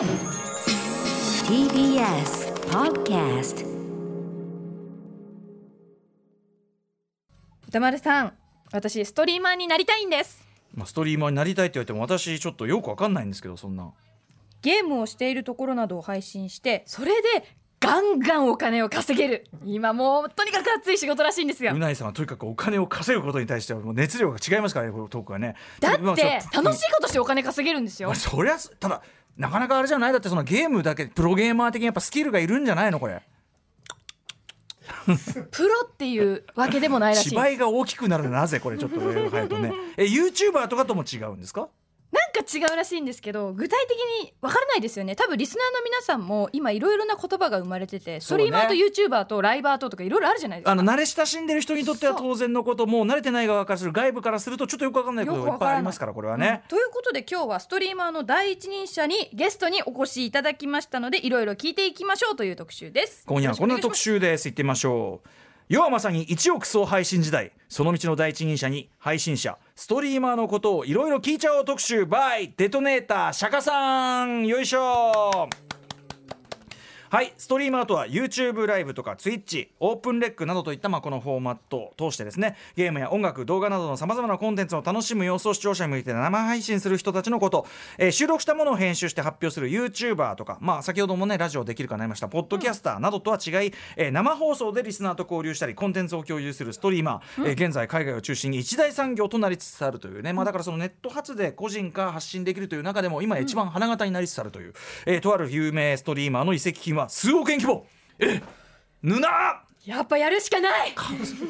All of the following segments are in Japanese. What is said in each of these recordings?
TBS Podcast 歌丸さん私ストリーマーになりたいんです。まあ、ストリーマーになりたいって言われても私ちょっとよくわかんないんですけどそんな。ゲームをしているところなどを配信してそれでガンガンお金を稼げる。今もうとにかく熱い仕事らしいんですよ。うないさんはとにかくお金を稼ぐことに対してはもう熱量が違いますからねこのトークはね。だまあって楽しいことしてお金稼げるんですよ。まあ、そりゃただなかなかあれじゃない？だってそのゲームだけプロゲーマー的にやっぱスキルがいるんじゃないのこれ。プロっていうわけでもないらしい 芝居が大きくなるなぜ？これちょっと上が入るとね。え YouTuber とかとも違うんですか？なんか違うらしいんですけど具体的にわからないですよね。多分リスナーの皆さんも今いろいろな言葉が生まれててストリーマーと YouTuber とライバーととかいろいろあるじゃないですか。あの慣れ親しんでる人にとっては当然のこともう慣れてない側からする外部からするとちょっとよくわかんないことがいっぱいありますからこれはね。うん、ということで今日はストリーマーの第一人者にゲストにお越しいただきましたのでいろいろ聞いていきましょうという特集です。今夜はこんな特集集です。行ってみましょう世はまさに一億総配信時代。その道の第一人者に配信者ストリーマーのことをいろいろ聞いちゃおう特集。バイデトネーター釈迦さん。よいしょ。はいストリーマーとは YouTube ライブとか Twitch オープンレックなどといったまあこのフォーマットを通してですねゲームや音楽動画などのさまざまなコンテンツを楽しむ様子を視聴者に向けて生配信する人たちのこと、えー収録したものを編集して発表する YouTuber とか、まあ、先ほどもねラジオできるかなりましたポッドキャスターなどとは違い、えー生放送でリスナーと交流したりコンテンツを共有するストリーマー、えー現在海外を中心に一大産業となりつつあるというね、まあ、だからそのネット発で個人から発信できるという中でも今一番花形になりつつあるという、えーとある有名ストリーマーの移籍金は数億円規模。えぬなやっぱやるしかない。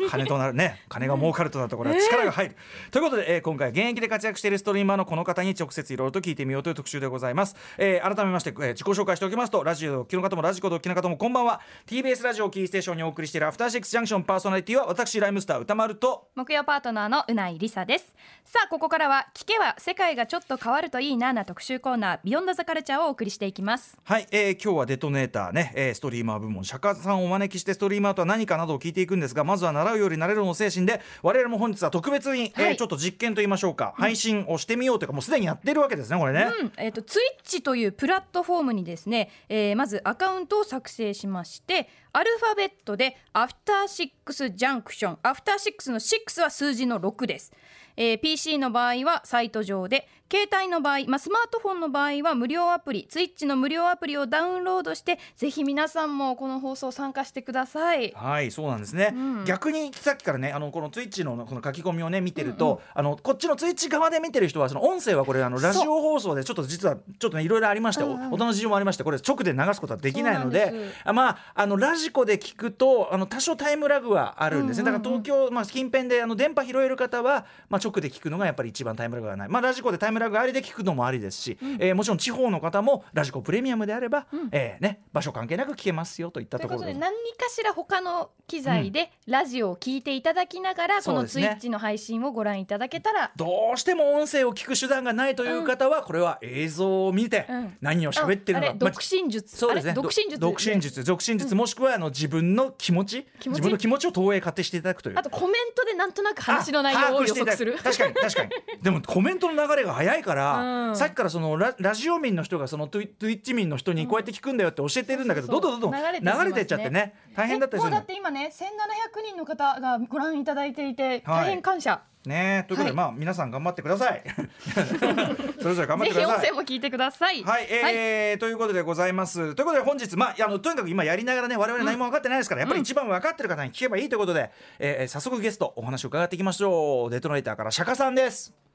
金となるね。金が儲かるとなるところは力が入る、ということで、えー今回現役で活躍しているストリーマーのこの方に直接いろいろと聞いてみようという特集でございます、えー改めまして、えー自己紹介しておきますとラジオをお聞きの方もラジコでお聞きの方もこんばんは TBS ラジオをキーステーションにお送りしているアフターシックスジャンクションパーソナリティは私ライムスター歌丸と木曜パートナーのうないりさです。さあここからは聞けば世界がちょっと変わるといいなな特集コーナービヨンドザカルチャーをお送りしていきます。はい、えー今日はデトネーターね、えーストリーマー部門釈迦さんをお招きしてストリーマーとは何かなどを聞いていくんですがまずは習うより慣れるの精神で我々も本日は特別に、えーはい。ちょっと実験と言いましょうか、配信をしてみようというかもうすでにやってるわけですねこれね、うん。えっ、とツイッチというプラットフォームにですね、えーまずアカウントを作成しましてアルファベットでアフターシックスジャンクションアフターシックスの6は数字の6です、えー PC の場合はサイト上で携帯の場合、まあ、スマートフォンの場合は無料アプリツイッチの無料アプリをダウンロードしてぜひ皆さんもこの放送参加してください。はいそうなんですね、うん。逆にさっきからねあのこのツイッチのこの書き込みをね見てると、あのこっちのツイッチ側で見てる人はその音声はこれあのラジオ放送でちょっと実はちょっとねいろいろありまして、うんうん。お音の事情もありましてこれ直で流すことはできないのであまああのラジコで聞くとあの多少タイムラグはあるんですね、だから東京、まあ、近辺であの電波拾える方は、まあ、直で聞くのがやっぱり一番タイムラグがない、まあ、ラジコでタイムラグありで聞くのもありですし、えーもちろん地方の方もラジコプレミアムであれば、えーね、場所関係なく聞けますよといったところで何かしら他の機材でラジオを聞いていただきながら、このそうですね。ツイッチの配信をご覧いただけたら。どうしても音声を聞く手段がないという方は、これは映像を見てうん。何を喋ってるのか、独身術、そうですね。独身術？ど独身術。独身術。もしくはあの自分の気持ち自分の気持ちを投影勝手していただくという。あとコメントでなんとなく話の内容を予測する。確かに確かに。でもコメントの流れが早いから、うん。さっきからそのララジオ民の人がそのトゥイトゥイッチ民の人にこうやって聞くんだよって教えてるんだけど、どんどんどんどん流れてっちゃってね。大変だったりするうだって今ね1700人の方がご覧いただいていてはい。大変感謝、ねということで、はい。まあ皆さん頑張ってください。それぞれ頑張っぜひ音てください。声も聞いてください。はい、えーということでございます。ということで本日、まあ、あのとにかく今やりながらね我々何も分かってないですから、やっぱり一番分かってる方に聞けばいいということで、えー早速ゲストお話を伺っていきましょう。デトネーターから釈迦さんです。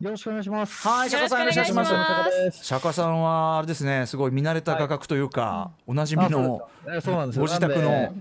よろしくお願いします。はい、釈迦さんお願いします。よろしくお願いします釈迦さんはあれですね、すごい見慣れた画角というか、おなじみあのそうえそうなんですよ。ご自宅の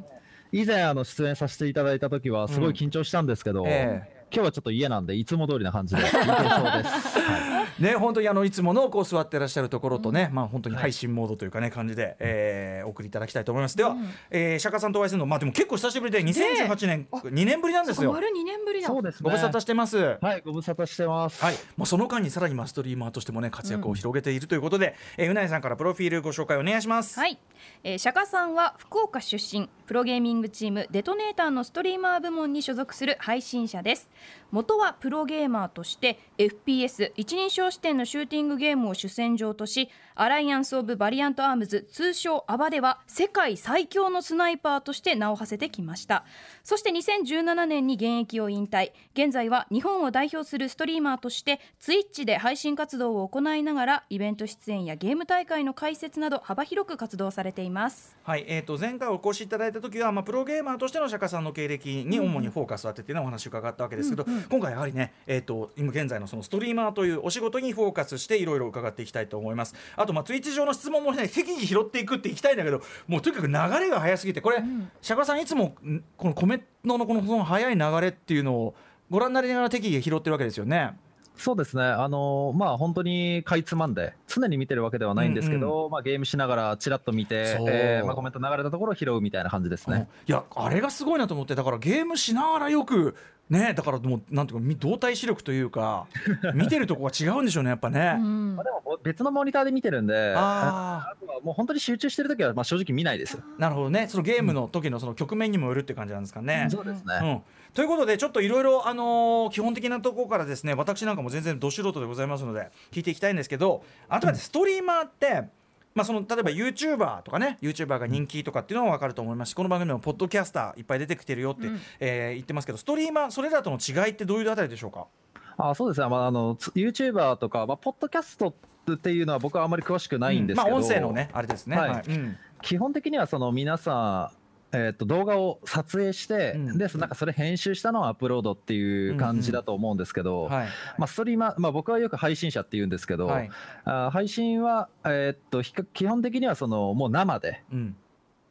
以前あの出演させていただいた時はすごい緊張したんですけど、え今日はちょっと家なんでいつも通りな感じでいけそうです。はいね本当にあのいつものこう座ってらっしゃるところとね、まあ本当に配信モードというかね感じで、えーお送りいただきたいと思います。では、えー釈迦さんとお会いするのまあでも結構久しぶりで2018年2年ぶりなんですよ。丸2年ぶりだそうですね。ご無沙汰してます。はい、ご無沙汰してます。はい、もうその間にさらにマストリーマーとしてもね活躍を広げているということで、えーうなえさんからプロフィールご紹介お願いします。はい、えー、釈迦さんは福岡出身プロゲーミングチームデトネーターのストリーマー部門に所属する配信者です。元はプロゲーマーとして FPS 一人称視点のシューティングゲームを主戦場としAlliance of Valiant Arms 通称 AVA では世界最強のスナイパーとして名を馳せてきました。そして2017年に現役を引退。現在は日本を代表するストリーマーとして Twitch で配信活動を行いながらイベント出演やゲーム大会の解説など幅広く活動されています。はい、えー、と前回お越しいただいた時は、まあ、プロゲーマーとしての SHAKA さんの経歴に主にフォーカスを当ててのお話を伺ったわけですけど、今回やはりね、えー、と今現在のそのストリーマーというお仕事にフォーカスしていろいろ伺っていきたいと思います。あとまあ Twitch 上の質問もね適宜拾っていくっていきたいんだけどもうとにかく流れが早すぎてこれ、釈迦さん。いつもんこのコメントのこの早い流れっていうのをご覧になりながら適宜拾ってるわけですよね。そうですね、あのまあ本当にかいつまんで、常に見てるわけではないんですけど、まあ、ゲームしながらちらっと見てえーまあ、コメント流れたところを拾うみたいな感じですね。いやあれがすごいなと思ってだからゲームしながらよくねだからもうなんていうかみ動体視力というか 見てるとこが違うんでしょうねやっぱね。うんまあ、でも別のモニターで見てるんで、ああとはもう本当に集中してるときはまあ正直見ないです。なるほどねそのゲームの時のその局面にもよるって感じなんですかね。そうですね。うん、ということでちょっといろいろあのー基本的なところからですね私なんかも全然ど素人でございますので聞いていきたいんですけどあとはねストリーマーって、まあ、その例えば YouTuber とかね YouTuber が人気とかっていうのは分かると思いますしこの番組でもポッドキャスターいっぱい出てきてるよって、えー言ってますけどストリーマーそれらとの違いってどういうあたりでしょうか？あそうですね、まあ、あのつ YouTuber とか、まあ、ポッドキャストっていうのは僕はあまり詳しくないんですけど、まあ、音声のねあれですね。はい。うん。基本的にはその皆さん、えー、と動画を撮影して、うん。でなんかそれ編集したのをアップロードっていう感じだと思うんですけど、はい。まあ、ストリーマー、まあ、僕はよく配信者って言うんですけど、はい。あー配信は、えーっと基本的にはそのもう生で、うん。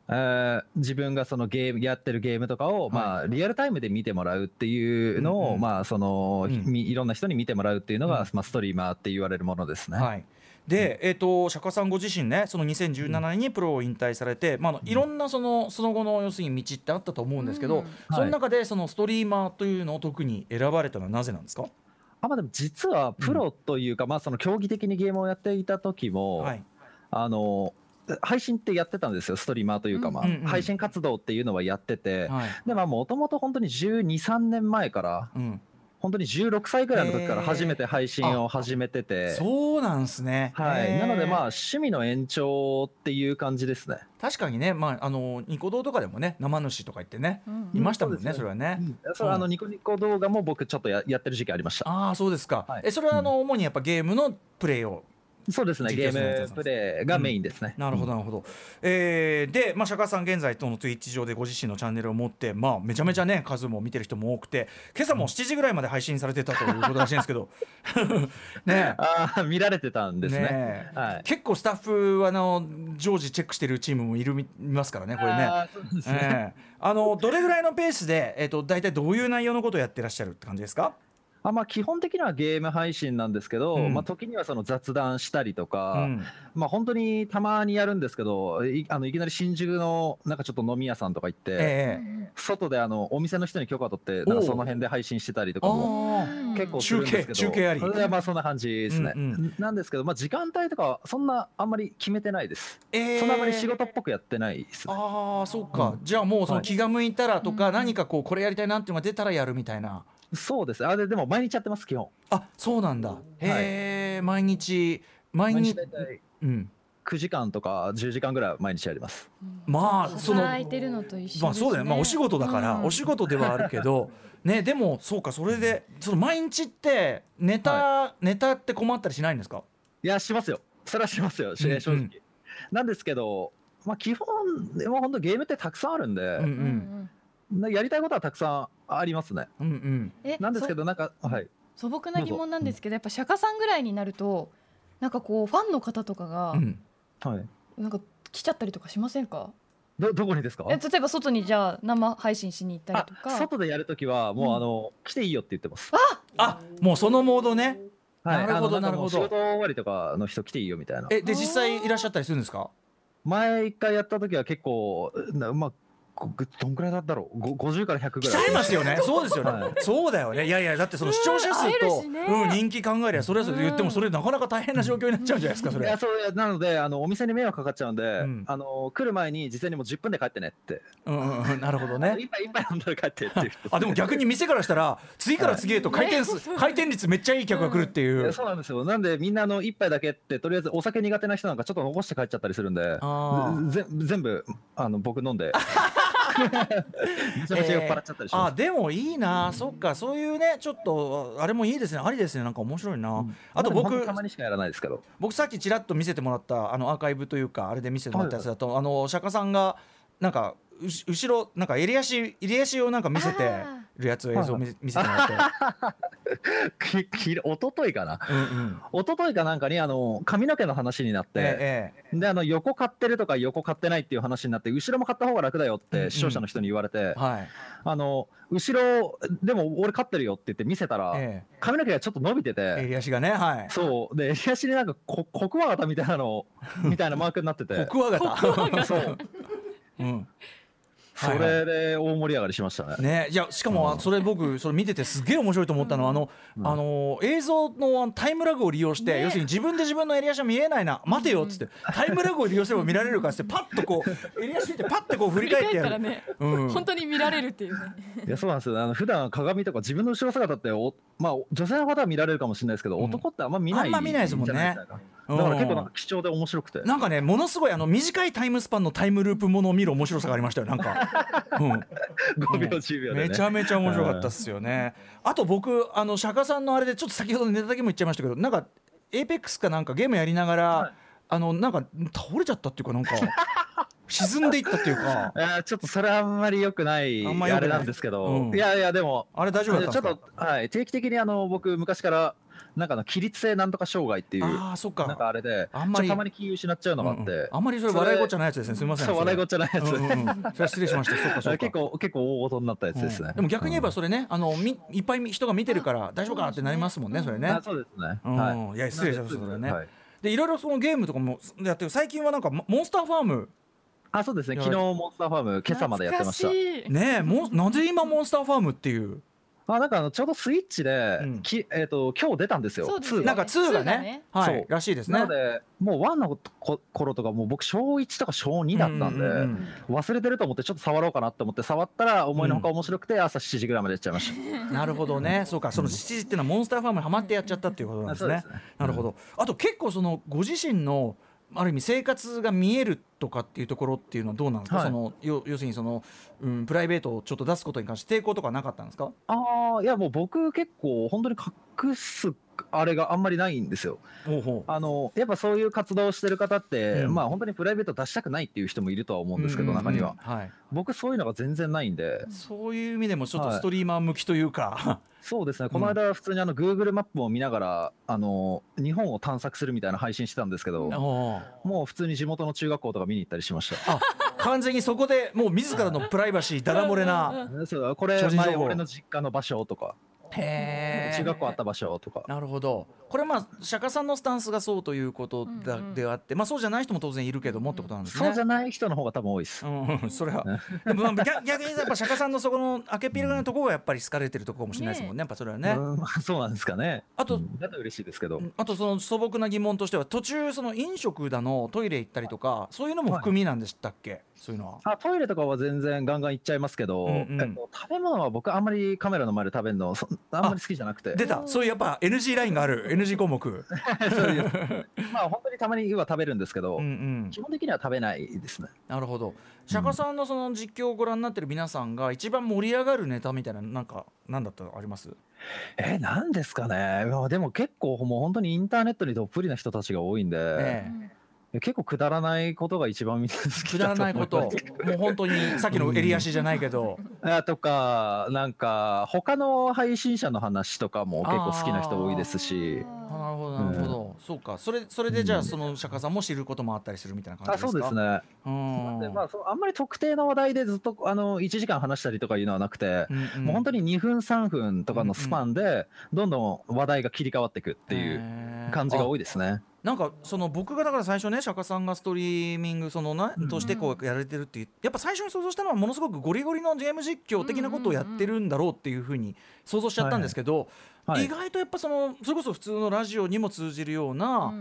えー自分がそのゲームやってるゲームとかを、まあ、リアルタイムで見てもらうっていうのを、まあそのいろんな人に見てもらうっていうのが、うん。まあ、ストリーマーって言われるものですね。はいで、えー、と釈迦さんご自身ねその2017年にプロを引退されて、まああの、いろんなそのその後の要するに道ってあったと思うんですけど、うん。その中でそのストリーマーというのを特に選ばれたのはなぜなんですか、あまあ、でも実はプロというか、まあ、その競技的にゲームをやっていた時も、はい。あの配信ってやってたんですよ、ストリーマーというか、まあうんうんうん配信活動っていうのはやってて、はい。でもともと本当に12、3年前から、うん、本当に16歳ぐらいの時から初めて配信を始めてて、そうなんですね、はい、なので、まあ、趣味の延長っていう感じですね。確かにね、まあ、あのニコ動とかでもね生主とか言ってね、うんいましたもんね、それはね。それあのニコニコ動画も僕、ちょっとややってる時期ありました。ああそうですか、はい。えそれはあの、主にやっぱゲームのプレイをそうですね、ゲームプレイがメインですね。なるほどなるほど、えーで、まあ、釈迦さん現在との Twitch 上でご自身のチャンネルを持って、まあ、めちゃめちゃね数も見てる人も多くて今朝も7時ぐらいまで配信されてたということらしいんですけど。ね。ああ、見られてたんですね。ねえ。はい。結構スタッフはあの常時チェックしてるチームもいるみいますからねこれね。ああのどれぐらいのペースで、えっと大体どういう内容のことをやってらっしゃるって感じですか、あまあ、基本的にはゲーム配信なんですけど、うん。まあ、時にはその雑談したりとうか、ん。まあ、本当にたまにやるんですけどいあのいきなり新宿のなんかちょっと飲み屋さんとか行って、ええ。外であのお店の人に許可取ってなんかその辺で配信してたりとかも結構するんですけど中継中継あり。それはまあそんな感じですね、うんうなんですけど、まあ、時間帯とかはそんなあんまり決めてないです、ええそんなあんまり仕事っぽくやってないですね。ああそうか、うんじゃあもうそのはい。気が向いたらとか、うん。何かこうこれやりたいなっていうのが出たらやるみたいなそうです。あででも毎日やってます基本。あそうなんだ。へえ、毎日毎日毎日うん。9時間とか10時間ぐらいは毎日やります。まあその働いてるのと一緒ですね。まあそうだよ。ね、まあ、お仕事だから、うん。お仕事ではあるけど。ねでもそうかそれでその毎日ってネタ、ネタって困ったりしないんですか？いやしますよ。それはしますよ、しうん正直、なんですけどまあ基本でも本当ゲームってたくさんあるんで、うんうん。なやりたいことはたくさんありますね。うんうん。えなんですけどなんかはい。そ素朴な疑問なんですけどやっぱ釈迦さんぐらいになるとなんかこうファンの方とかがうん。はい。なんか来ちゃったりとかしませんか？どどこにですか？え例えば外にじゃあ生配信しに行ったりあとか。外でやるときはもう、うん。あの来ていいよって言ってます。あもうそのモードね。はい。なるほどなるほど。仕事終わりとかの人来ていいよみたいな。えで実際いらっしゃったりするんですか？前一回やった時は結構なまあごどんくらいだったろう？ご50から100ぐらい。来ちゃいますよね。そうですよね。はいそうだよね。いやいやだってその視聴者数と、しね。うん人気考えりゃそれはそれで言ってもそれなかなか大変な状況になっちゃうんじゃないですかそれ。いや。そうなのであのお店に迷惑かかっちゃうんで、ん。あの来る前に事前にもう10分で帰ってねって、うんうんうん。なるほどね。一杯一杯飲んだら帰ってっていう。あでも逆に店からしたら次から次へと回転数 回転率めっちゃいい客が来るってい。いうやそうなんですよ。なんでみんなあの一杯だけってとりあえずお酒苦手な人なんかちょっと残して帰っちゃったりするんで。あー。ぜ全部あの僕飲んで めちゃめちゃ酔っ払っちゃったりします、あでもいいな、そっか。そういうねちょっとあれもいいですね。ありですね。なんか面白いな、あとまでも本僕当たまにしかやらないですけど。僕さっきちらっと見せてもらったあのアーカイブというかあれで見せてもらったやつだと、あの釈迦さんがなんか後ろなんか襟足襟足をなんか見せてるやつを映像を見せ見せてもらって、きき一昨日かな？うんうん、一昨日かなんかにあの髪の毛の話になって、ええであの横買ってるとか横買ってないっていう話になって後ろも買った方が楽だよっうんうん。て視聴者の人に言われて、えはい、あの後ろでも俺買ってるよって言って見せたら、え髪の毛がちょっと伸びてえて、襟足がねはい。そう。で襟足になんかこコクワガタみたいなのみたいなマークになってて。コクワガタ。そう。うんそれで大盛り上がりしましたね。ね、いやしかもそれ僕それ見ててすげえ面白いと思ったのは、あの、あの映像のタイムラグを利用して、要するに自分で自分の襟足は見えないな待てよっつって、タイムラグを利用すれば見られるからってパッとこう襟足見てパッてこう振り返ってやる。ね、うん。本当に見られるっていうね。いやそうなんですよ。あの普段鏡とか自分の後ろ姿ってお、まあ、女性の方は見られるかもしれないですけど、うん。男ってあんま見ないあんま見ないですもんねじゃないですかだから結構なんか貴重で面白くて。なんかねものすごいあの短いタイムスパンのタイムループものを見る面白さがありましたよなんか、うん、5秒10秒で、ね、めちゃめちゃ面白かったっすよね。あと僕あの釈迦さんのあれでちょっと先ほどネタだけも言っちゃいましたけどなんかエーペックスかなんかゲームやりながら、はい。あのなんか倒れちゃったっていうかなんか沈んでいったっていうか。ちょっとそれはあんまり良くないあれなんですけど、うん。いやいやでもあれ大丈夫ちょっと、はい、定期的にあの僕昔からなんかあの起立性なんとか障害っていうああそっか。なんかあれであんまりたまに気を失っちゃうのがあって、うんうん。あんまりそれ笑いごっちゃないやつですねすみません。笑いごっちゃないやつ、うんうんうん。それは失礼しました。そっかそっか。結構結構大事になったやつですね、うん。でも逆に言えばそれねあのみいっぱい人が見てるから大丈夫かなってなりますもんねそれね。あそうですね、うん。はい。いや失礼しましたそれね。はいでいろいろそのゲームとかもやってる最近はなんかモモンスターファーム。あそうですね。昨日モンスターファーム今朝までやってました。懐かしい。ねえもうなぜ今モンスターファームっていう？あなんかあのちょうどスイッチで、うん。きえっ、と今日出たんですよ。そうです2が。なんか2が2がね。ねはい。そう。らしいですね。なのでもう1のこ頃とかもう僕小1とか小2だったんで、うんうんうん。忘れてると思ってちょっと触ろうかなって思って触ったら思いのほか面白くて朝7時ぐらいまでやっちゃいました、なるほどね。そうか。その7時っていうのはモンスターファームにハマってやっちゃったっていうことなんですね。あそうです。ねなるほど。あと結構そのご自身のある意味生活が見えるとかっていうところっていうのはどうなんですか、はい。その要要するにその、うん、プライベートをちょっと出すことに関して抵抗とかなかったんですか？ああいやもう僕結構本当に隠すあれがあんまりないんですよ。あのやっぱそういう活動をしてる方って、うん。まあ本当にプライベート出したくないっていう人もいるとは思うんですけど、中には、はい、僕そういうのが全然ないんで、そういう意味でもちょっとはい。ストリーマー向きというか、そうですね。この間普通にあの Google マップを見ながらあの日本を探索するみたいな配信してたんですけどもう普通に地元の中学校とか見に行ったりしました。あ完全にそこでもう自らのプライバシーだだ漏れな そうこれ前俺の実家の場所とかへー。中学校あった場所とか。なるほど。これまあ釈迦さんのスタンスがそうということだ、うんうん。であってまあそうじゃない人も当然いるけどもってことなんですね。そうじゃない人の方が多分多いです。うんうん、それは。でもまあ逆逆にやっぱ釈迦さんのそこの明けっぴらなところがやっぱり好かれてるところかもしれないですもんねやっぱそれはね、うんまあそうなんですかね。あとうんだと嬉しいですけど、あとその素朴な疑問としては途中その飲食だのトイレ行ったりとかそういうのも含みなんでしたっけ、そういうのは。あトイレとかは全然ガンガン行っちゃいますけど、うんうん。えっと、食べ物は僕あんまりカメラの前で食べるのそあ。んまり好きじゃなくて。出た。そういうやっぱ NG ラインがある。NG 項目。そういう。まあ本当にたまには食べるんですけど、うんうん。基本的には食べないですね。なるほど。釈迦さんのその実況をご覧になってる皆さんが一番盛り上がるネタみたいななんか何だったのあります？えなんですかね。まあでも結構もう本当にインターネットにどっぷりな人たちが多いんで、ええ結構くだらないことが一番みんな好きくだらないこともう本当にさっきの襟足じゃないけど、あとかなんか他の配信者の話とかも結構好きな人多いですし。あなるほどなるほど、そうか。それそれでじゃあその釈迦さんも知ることもあったりするみたいな感あじですか？そうですね。うん。でまあ、そうあんまり特定の話題でずっとあの1時間話したりとかいうのはなくて、うんうん。もう本当に2分3分とかのスパンでどんどん話題が切り替わっていくっていう感じが多いですね。なんかその僕がだから最初ね釈迦さんがストリーミングそのなとしてこうやられてるっていうやっぱ最初に想像したのはものすごくゴリゴリのゲーム実況的なことをやってるんだろうっていうふうに想像しちゃったんですけど、はい。意外とやっぱそのそれこそ普通のラジオにも通じるような、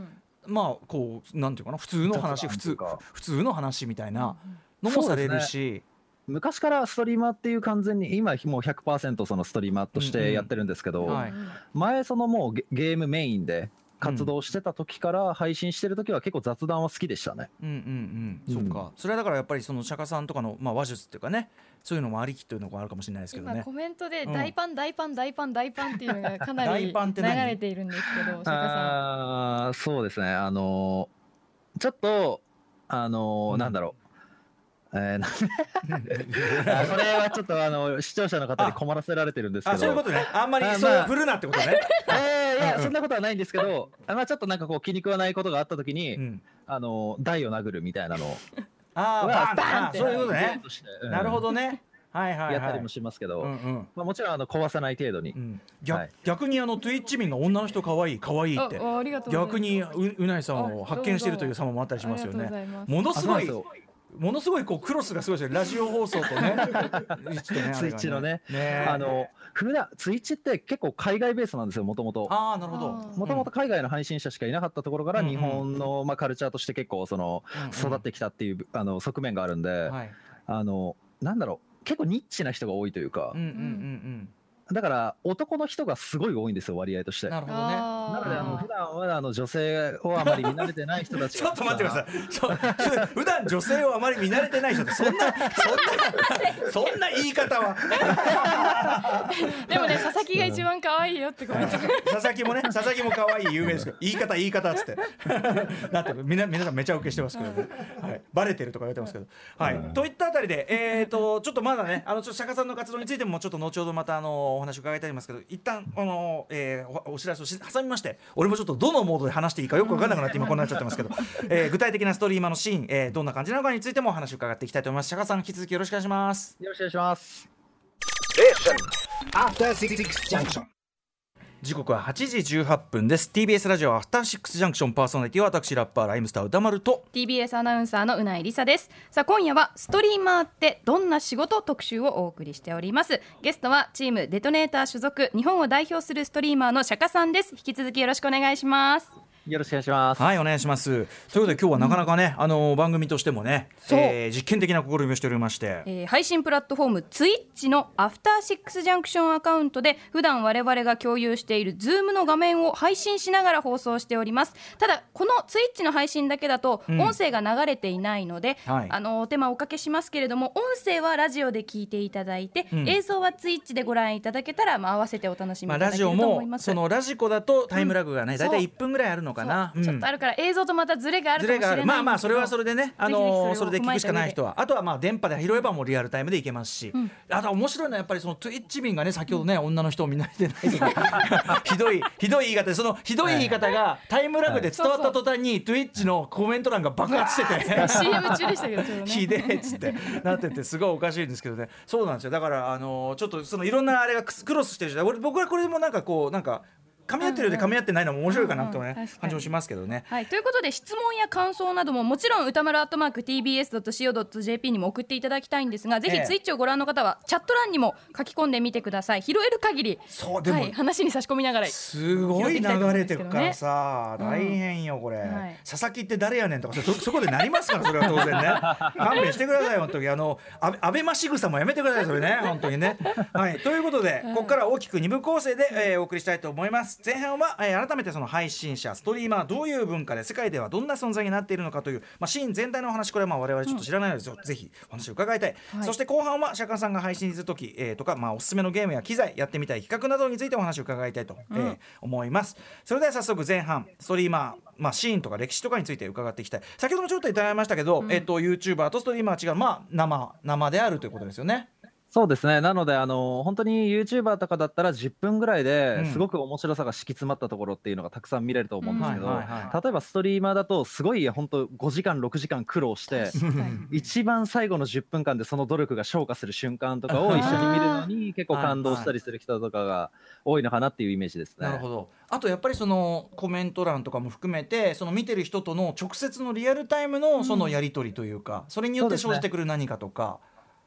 まあこうなんていうかな普通の話普通普通の話みたいなのもされるし。昔からストリーマーっていう完全に今もう100%そのストリーマーとしてやってるんですけど、はい。前そのもうゲゲームメインで活動してた時から配信してる時は結構雑談は好きでしたね。うんうんうん、うん。そうか。それはだからやっぱりその釈迦さんとかの、まあ、話術っていうかねそういうのもありきというのがあるかもしれないですけどね。今コメントでうん。大パン大パン大パン大パンっていうのがかなり大パンって流何れているんですけど釈迦さあーそうですね。あのーちょっとあのーうん。なんだろう。えーな あこれはちょっとあの視聴者の方に困らせられてるんですけど。あそういうことね。あんまりあそうまあ。振るなってことね、えーいやうん。そんなことはないんですけど、あまあ、ちょっとなんかこう気に食わないことがあった時に、うん、あの台を殴るみたいなの。をああバンバンってあそういうことね。なるほどね。はいはいはい。やったりもしますけど、うんうん。まあ、もちろんあの壊さない程度に、うん。逆はい。逆にあの Twitch 民が女の人可愛い可愛いってあありがとう逆にううないさんを発見してるという様もあったりしますよね。ものすごいものすごいこうクロスがすごいですよ。ラジオ放送とね。ツイツイッチのね。ね。あの普段ツイッチって結構海外ベースなんですよもともと。ああなるほど。もともと海外の配信者しかいなかったところからうんうん。日本のまあカルチャーとして結構その育ってきたっていうあの側面があるんではい。あのなんだろう。結構ニッチな人が多いというか。うんうんうんだから男の人がすごい多いんですよ割合としてうんなるほどねなのであの普段はあの女性をあまり見慣れてない人たちちょっと待ってください。そう 普段女性をあまり見慣れてない人ってそんなそんなそんな言い方は。でもね佐々木が一番可愛いよってコメント佐々木もね佐々木も可愛い有名ですけど言い方言い方っつって。なってみな皆さんめちゃ受けしてますけどね。はいバレてるとか言われてますけど。はい。といったあたりでえっ、とちょっとまだねあのちょっと釈迦さんの活動についてもちょっと後ほどまたあのお話を伺いたいんですけど一旦あの、えーおお知らせをし挟みまして俺もちょっとどのモードで話していいかよく分からなくなって今こんなっちゃってますけど、えー具体的なストリーマーのシーン、えーどんな感じなのかについてもお話を伺っていきたいと思います。釈迦さん引き続きよろしくお願いします。よろしくお願いします。時刻は8時18分です。TBS ラジオアフターシックスジャンクションパーソナリティは私ラッパーライムスター宇多丸と。TBS アナウンサーの宇内梨沙です。さあ今夜はストリーマーってどんな仕事特集をお送りしております。ゲストはチーム DeToNator 所属日本を代表するストリーマーの SHAKA さんです。引き続きよろしくお願いします。よろしくお願いします。はいお願いします。ということで今日はなかなかね、あの番組としてもね、そう。えー実験的な試みをしておりまして、えー配信プラットフォーム Twitch のアフターシックスジャンクションアカウントで普段我々が共有している Zoom の画面を配信しながら放送しております。ただこの Twitch の配信だけだとうん。音声が流れていないので、はい。あのお手間おかけしますけれども音声はラジオで聞いていただいて、うん。映像はツイッチでご覧いただけたら、まあ、合わせてお楽しみまあ、いただけるラジオもと思います、そのラジコだとタイムラグがね、うん。だいたいそう1分ぐらいあるのかな、ちょっとあるから映像とまたズレがあるずかもしれないれがある。まあまあそれはれそれでね、あのーそそれで聞くしかない人は。あとはまあ電波で拾えばもうリアルタイムでいけますし、ん。あとは面白いのはやっぱりその Twitch 民がね先ほどね、女の人を見慣れてないとか ひどいひどい言い方でそのひどい言い方がタイムラグで伝わった途端に Twitch のコメント欄が爆発してて。CM 中でしたけどひでえっつって。なっててすごいおかしいんですけどね。そうなんですよ。だからあのーちょっとそのいろんなあれがクロスしてるじゃん俺僕はこれでもなんかこうなんか噛み合ってるようで噛み合ってないのも面白いかなとね、うんうん感じもしますけどね。はい、ということで質問や感想などももちろん歌丸アットマーク TBS.CO.JP にも送っていただきたいんですがぜえ。えひツイッチをご覧の方はチャット欄にも書き込んでみてください。拾える限り。そうでも、はい、話に差し込みながらすごい流れてくからさ、うん大変よこれ、はい。佐々木って誰やねんとかそ そこでなりますからそれは当然ね。勘弁してください本当に。あのあ安倍ましぐさもやめてくださいそれね本当にね。はい。ということで、ここから大きく二部構成で、えーお送りしたいと思います前半は、えー改めてその配信者ストリーマーどういう文化で世界ではどんな存在になっているのかという、まあ、シーン全体のお話これはまあ我々ちょっと知らないので、ぜひお話を伺いたい、はい。そして後半は釈迦さんが配信する時、えーとか、まあ、おすすめのゲームや機材やってみたい企画などについてお話を伺いたいと、えー思います。それでは早速前半ストリーマーまあ、シーンとか歴史とかについて伺っていきたい。先ほどもちょっといただきましたけど、えっと YouTuber とストリーマーは違うまあ生生であるということですよねそうですね。なので、あの、本当にユーチューバーとかだったら10分ぐらいうん。ですごく面白さが敷き詰まったところっていうのがたくさん見れると思うんですけど、例えばストリーマーだとすごい本当5時間6時間苦労して、一番最後の10分間でその努力が昇華する瞬間とかを一緒に見るのに結構感動したりする人とかが多いのかなっていうイメージですね。なるほど。あとやっぱりそのコメント欄とかも含めてその見てる人との直接のリアルタイムのそのやり取りというか、それによって生じてくる何かとか。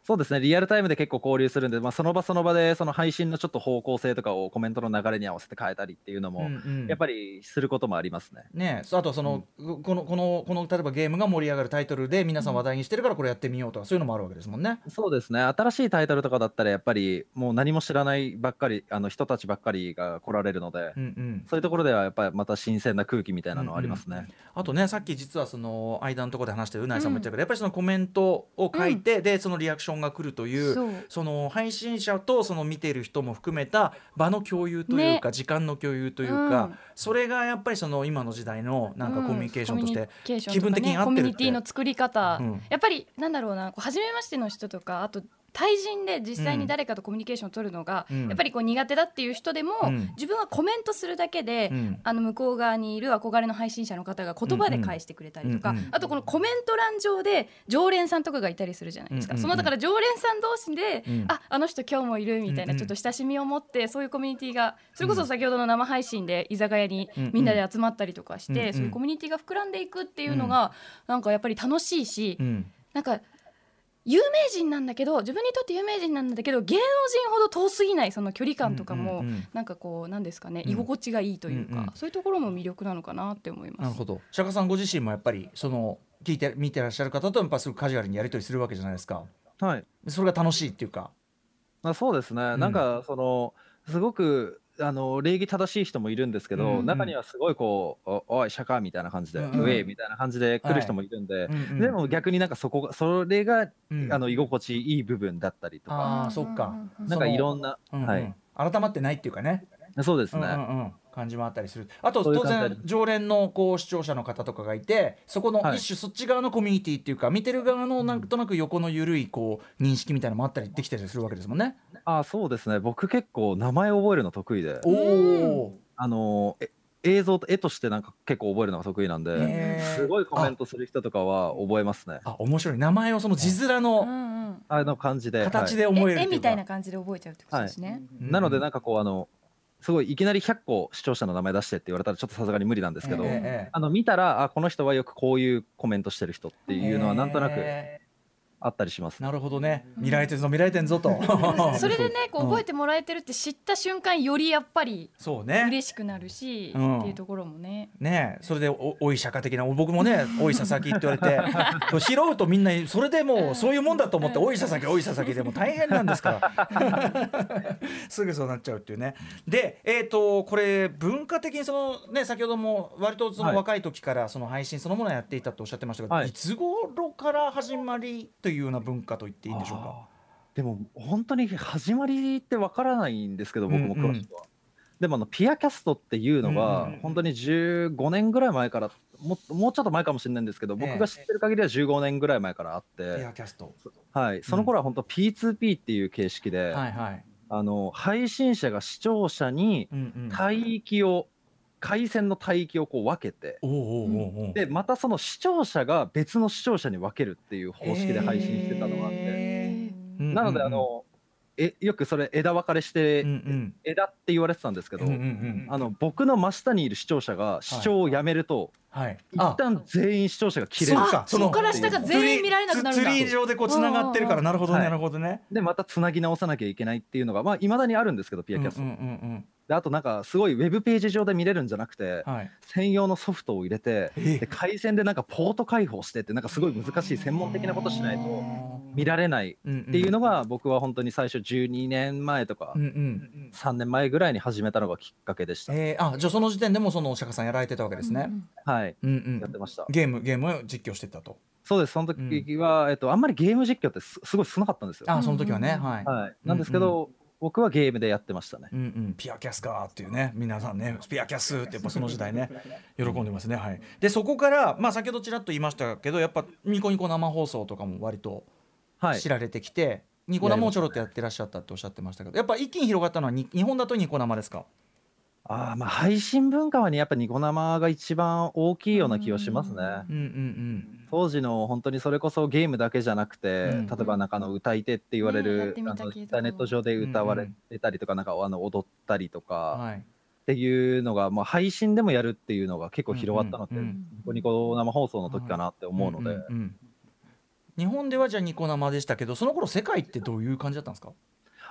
そうですね、リアルタイムで結構交流するんで、まあ、その場その場でその配信のちょっと方向性とかをコメントの流れに合わせて変えたりっていうのも、うんうん。やっぱりすることもありますね。ねそうあとはその、このこのこの例えばゲームが盛り上がるタイトルで皆さん話題にしてるからこれやってみようとかそういうのもあるわけですもんね。そうですね、新しいタイトルとかだったら、やっぱりもう何も知らないばっかり、あの人たちばっかりが来られるので、うんうん。そういうところではやっぱりまた新鮮な空気みたいなのはありますね。あとねさっき実はその間のところで話してるうないさんも言ったけど、やっぱりそのコメントを書いて、でそのリアクションが来るというその配信者とその見ている人も含めた場の共有というか、ね。時間の共有というか、うん。それがやっぱりその今の時代のなんかコミュニケーションとして気分的に合ってるって。コミュニティの作り方、うん。やっぱりなんだろうなこう初めましての人とかあと対人で実際に誰かとコミュニケーションを取るのが、うん。やっぱりこう苦手だっていう人でも、うん。自分はコメントするだけで、うん。あの向こう側にいる憧れの配信者の方が言葉で返してくれたりとか、うん。うん。あとこのコメント欄上で常連さんとかがいたりするじゃないですか、うん。うん。うんそのだから常連さん同士で、うん。ああの人今日もいるみたいうん。うん。なちょっと親しみを持ってそういうコミュニティがそれこそ先ほどの生配信で居酒屋にうん。うん。みんなで集まったりとかして、うん。うん。そういうコミュニティが膨らんでいくっていうのが、なんかやっぱり楽しいし、うん。なんか有名人なんだけど自分にとって有名人なんだけど芸能人ほど遠すぎないその距離感とかも、うんうんうんなんかこうなんですかねうん。居心地がいいというか、うんうん。そういうところも魅力なのかなって思います。なるほど。釈迦さんご自身もやっぱりその聞いて見てらっしゃる方とやっぱすごくカジュアルにやり取りするわけじゃないですか。はい。それが楽しいっていうか。まあ、そうですね、んなんかそのすごくあの礼儀正しい人もいるんですけど、うんうん中にはすごいこう「おおい釈迦」みたいな感じで「うんうん。うえ」みたいな感じで来る人もいるんで、うんうんでも逆になんかそこがそれが、うんあの居心地いい部分だったりとかああそっか。なんかいろんな、うんうん。はい。改まってないっていうかね。そうですね、うんうんうん感じもあったりする。あと当然常連のこう視聴者の方とかがいてそこのはい。一種そっち側のコミュニティっていうか、見てる側のなんとなく横の緩いこう認識みたいなのもあったりできたりするわけですもんね。ああそうですね。僕結構名前覚えるの得意で。おおあのえ映像と絵としてなんか結構覚えるのが得意なんへでー。すごいコメントする人とかは覚えますね。あ面白い。名前をその字面うんのうん。あの感じで形はい。で思えるっていうか。絵絵みたいな感じで覚えちゃうってことですね。うんなのでなんかこうあのすごいいきなり100個視聴者の名前出してって言われたらちょっとさすがに無理なんですけど、ええええ。あの見たらあこの人はよくこういうコメントしてる人っていうのはなんとなくへあったりします。ー。なるほどね。見られてんぞ見られてんぞと。それでねこうう。ん。覚えてもらえてるって知った瞬間よりやっぱりそうね。嬉しくなるし、うん。っていうところもね。ねえ。それでおおい釈迦的な僕もね「おい佐々木」って言われて拾うとみんなそれでもうそういうもんだと思って「おい佐々木おい佐々木」でも大変なんですから。すぐそうなっちゃうっていうね。でえっ、とこれ文化的にそのね先ほども割とそのはい。若い時からその配信そのものをやっていたとおっしゃってましたが、はい。い、つ頃から始まりというような文化と言っていいんでしょうか？でも本当に始まりってわからないんですけど僕も詳しくは。でもあのピアキャストっていうのうんがうんうん。本当に15年ぐらい前からももうちょっと前かもしれないんですけどええ。僕が知ってる限りは15年ぐらい前からあっペて、アキャスト。はい、その頃は本当 P2P っていう形式で、はいはい、あの配信者が視聴者にうんうん、帯域を回線の帯域をこう分けてでまたその視聴者が別の視聴者に分けるっていう方式で配信してたのがあって、なのであのえよくそれ枝分かれして、うんうん。枝って言われてたんですけど、うんうんうんあの僕の真下にいる視聴者が視聴をやめると、はい、一旦全員視聴者が切れるかあそこから下が全員見られなくなるんだツリー上でこうつながってるからなるほどね、はいなるほどね。でまたつなぎ直さなきゃいけないっていうのがまあいまだにあるんですけどピアキャスト、うんうんうんであとなんかすごいウェブページ上で見れるんじゃなくて、うんはい。専用のソフトを入れてえで回線でなんかポート開放してってなんかすごい難しい専門的なことしないと見られないっっていうのが僕は本当に最初12年前とかうんうん。3年前ぐらいに始めたのがきっかけでした、えー、あじゃあその時点でもそのお釈迦さんやられてたわけですね、はい。うんうん。やってました。ゲームゲームを実況してたと。そうです。その時は、えっと、あんまりゲーム実況ってすすごい少なかったんですよ。あその時はね、はい、はい、なんですけど、僕はゲームでやってましたね。うんうん、ピアキャスかーっていうね。皆さんねピアキャスってやっぱその時代ね。喜んでますね。はい。でそこからまあ先ほどちらっと言いましたけどやっぱニコニコ生放送とかも割とはい。知られてきて、ニコ生をちょろっとやってらっしゃったっておっしゃってましたけどやっぱ一気に広がったのはに日本だとニコ生ですか？あーまあ配信文化はねやっぱニコ生が一番大きいような気がしますね。うんうん当時の本当にそれこそゲームだけじゃなくて、うん例えばなんかあの歌い手って言われる、てみたけど。あのインターネット上で歌われてたりとか、なんかあの踊ったりとうんかはい。っていうのが、まあ、配信でもやるっていうのが結構広がったのって、うんうんニコニコ生放送の時かなって思うので、んんん。日本ではじゃあニコ生でしたけどその頃世界ってどういう感じだったんですか？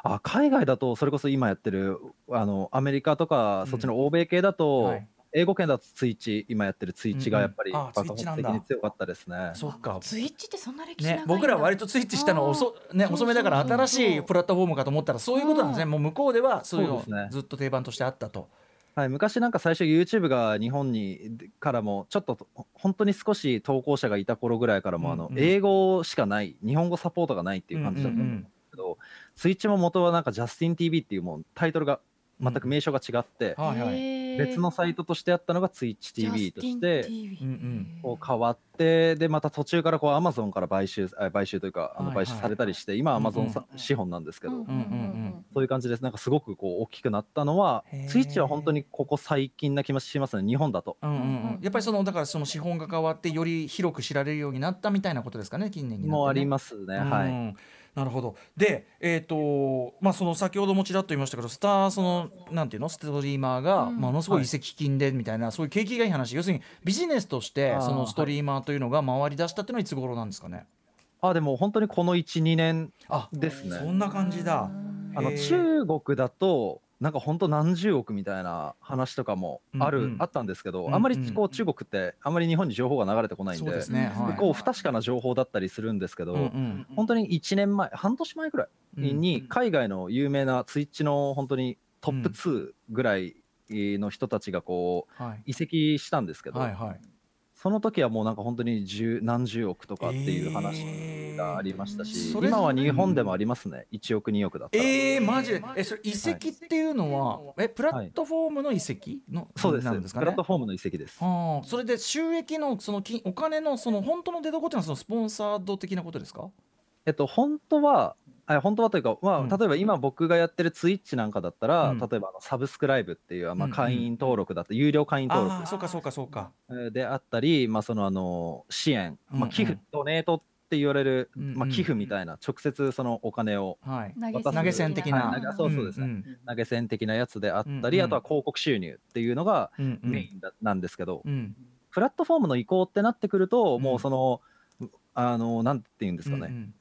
あ海外だとそれこそ今やってるあのアメリカとか、うん。そっちの欧米系だと、はい。英語圏だとツイッチ今やってるツイッチがやっぱり爆発ツイッチなんだ。的に強かったですね。そっか。ツイッチってそんな歴史長いんねだ、僕ら割とツイッチしたの遅,、ね、遅めだから新しいプラットフォームかと思ったらそういうことなんですね、うん。もう向こうではそういうのそうですね。ずっと定番としてあったと。はい、昔なんか最初 YouTube が日本にからもちょっと本当に少し投稿者がいた頃ぐらいからもあのうんうん。英語しかない日本語サポートがないっていう感じだったんですけど、ツイッチも元はなんかジャスティン TV っていうもうタイトルが全く名称が違って、はいはい。へー。別のサイトとしてあったのがツイッチ TV としてこう変わってでまた途中からこう Amazon から買収あ買収というかあのはい。はい買収されたりして、今はうん。う Amazon んさ資本なんですけど、うんうんうんそういう感じです。なんかすごくこう大きくなったのはツイッチは本当にここ最近な気もしますね。日本だと。うんうんうん。うんやっぱりそのだからその資本が変わってより広く知られるようになったみたいなことですかね近年になって、ね。もうありますね、はい。うんなるほど。でえっ、とまあその先ほどもちらっと言いましたけどスターそのなんていうの？ストリーマーがうん。ものすごい移籍金でみたいな、そういう景気がいい話。要するにビジネスとしてそのストリーマーというのが回り出したっていうのはいつ頃なんですかね？あでも本当にこの12年あですね。そんな感じだ。あの中国だとなんか本当何十億みたいな話とかもある、うんうん。あったんですけど、うんあんまりうんこう中国ってあんまり日本に情報が流れてこないんでね、うんはい。こう不確かな情報だったりするんですけど、うんうん本当に1年前半年前ぐらいに海外の有名なツイッチの本当にトップ2ぐらいの人たちがこうはい。移籍したんですけど、はいはいその時はもうなんか本当に十何十億とかっていう話がありましたし、それ今は日本でもありますね。1億2億だったら。えー、マジで？えそれ移籍っていうのは、えプラットフォームの移籍の、そうです。なんですかね？プラットフォームの移籍です。ああそれで収益のその金お金のその本当の出所っていうのはそのスポンサード的なことですか？えっと本当はあ本当はというか、まあうん。例えば今僕がやってるツイッチなんかだったら、うん。例えばあのサブスクライブっていう、まあ、うんうん会員登録だった、有料会員登録そうかそうかそうか。えーであったり、まあ、そのあの支援、うんうん。まあ、寄付、ドネートって言われる、うんうんまあ、寄付みたいな直接そのお金をはい。投げ銭的な、はい投げそうそうですね。ん投げ銭的なやつであったり、うんうん。あとは広告収入っていうのがうんうんメインだなんですけど、うん。プラットフォームの移行ってなってくると、うん。もうそのあのなんて言うんですかね、うん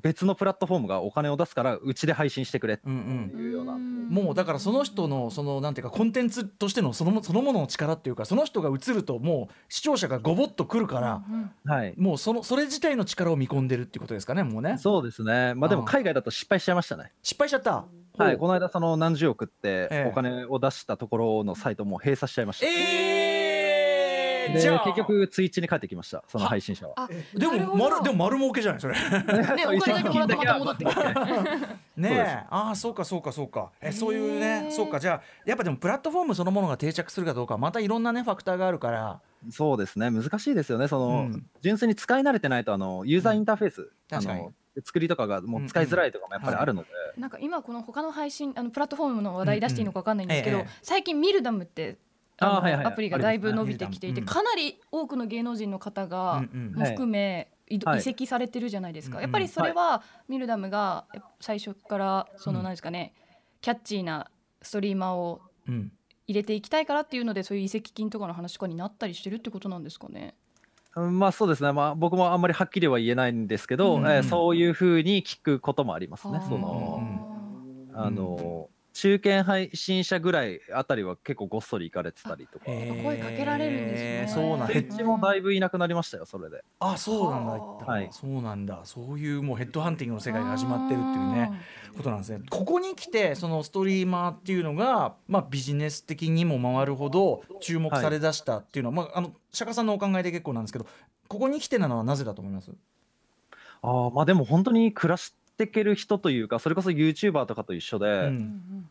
別のプラットフォームがお金を出すからうちで配信してくれってうんうんいうような、もうだからその人のそのなんていうかコンテンツとしてのそのもそのものの力っていうかその人が映るともう視聴者がごぼっとくるから、はい。もうそのそれ自体の力を見込んでるっていうことですかねもうね。そうですね。まあでも海外だと失敗しちゃいましたね。失敗しちゃった。はい、この間その何十億ってええ。お金を出したところのサイトも閉鎖しちゃいました、えー、でじゃあ。結局ツイッチに帰ってきましたその配信者は。あでも丸でも丸儲けじゃないそれ。ねお金だけもらってまた。戻ってくるねああそうかそうかそうか。えそういうへねーそうか。じゃあやっぱでもプラットフォームそのものが定着するかどうかはまたいろんなねファクターがあるから。そうですね。難しいですよね。その、うん。純粋に使い慣れてないとあのユーザーインターフェース、あ確かに。の作りとかがもう使いづらいとかもやっぱりあるので、なんか今この他の配信あのプラットフォームの話題出していいのかわかんないんですけど、うんうん。ええ。最近ミルダムってあはいはいはい。アプリがだいぶ伸びてきていて、かなり多くの芸能人の方が、うんうんも含め、移籍されてるじゃないですか、うんやっぱりそれは、ミルダムが最初からそのなんですかね、キャッチーなストリーマーをうん。入れていきたいからっていうのでそういう移籍金とかの話とかになったりしてるってことなんですかね。うんまあそうですね、まあ、僕もあんまりはっきりは言えないんですけど、うんえーそういうふうに聞くこともありますね。あー。その、うん。あの中堅配信者ぐらいあたりは結構ごっそり行かれてたりとか。声かけられるんですね。そうなんだヘッジもだいぶいなくなりましたよそれで。あそうなんだ、はい。そうなんだ。そういうもうヘッドハンティングの世界が始まってるっていうねことなんですね。ここに来てそのストリーマーっていうのが、まあ、ビジネス的にも回るほど注目されだしたっていうのは、まあ、あの釈迦さんのお考えで結構なんですけどここに来てなのはなぜだと思います？あーまあでも本当に暮らしていける人というかそれこそ YouTuber とかと一緒で、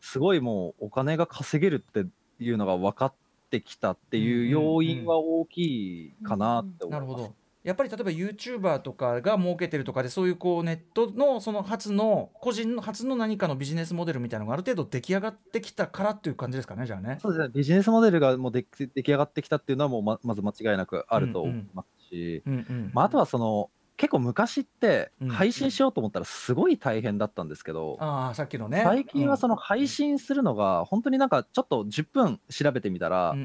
すごいもうお金が稼げるっていうのが分かってきたっていう要因は大きいかなって思ないるほます。ど。やっぱり例えば YouTuber とかが儲けてるとかでそういうこうネットのその初の個人の初の何かのビジネスモデルみたいなのがある程度出来上がってきたからっていう感じですかねじゃあね。そうですね、ビジネスモデルがもう出来上がってきたっていうのはもうままず間違いなくあると思いますし、まあ、あとはその結構昔ってうん。配信しようと思ったらすごい大変だったんですけど、ああさっきのね。最近はその、の配信するのが本当になんかちょっと10分調べてみたら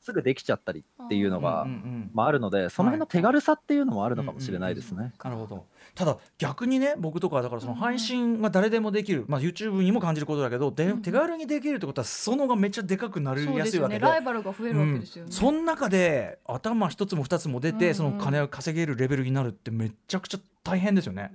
すぐできちゃったりっていうのがまああるのでその辺の手軽さっていうのもあるのかもしれないですね。なるほどただ逆にね僕とかはだからその配信が誰でもできる、まあ、YouTube にも感じることだけど、でうん手軽にできるってことは裾野がめっちゃでかくなりやすいわけで。ね。ライバルが増えるわけですよね、うん、その中で頭一つも二つも出て、その金を稼げるレベルになるってめちゃくちゃ大変ですよね。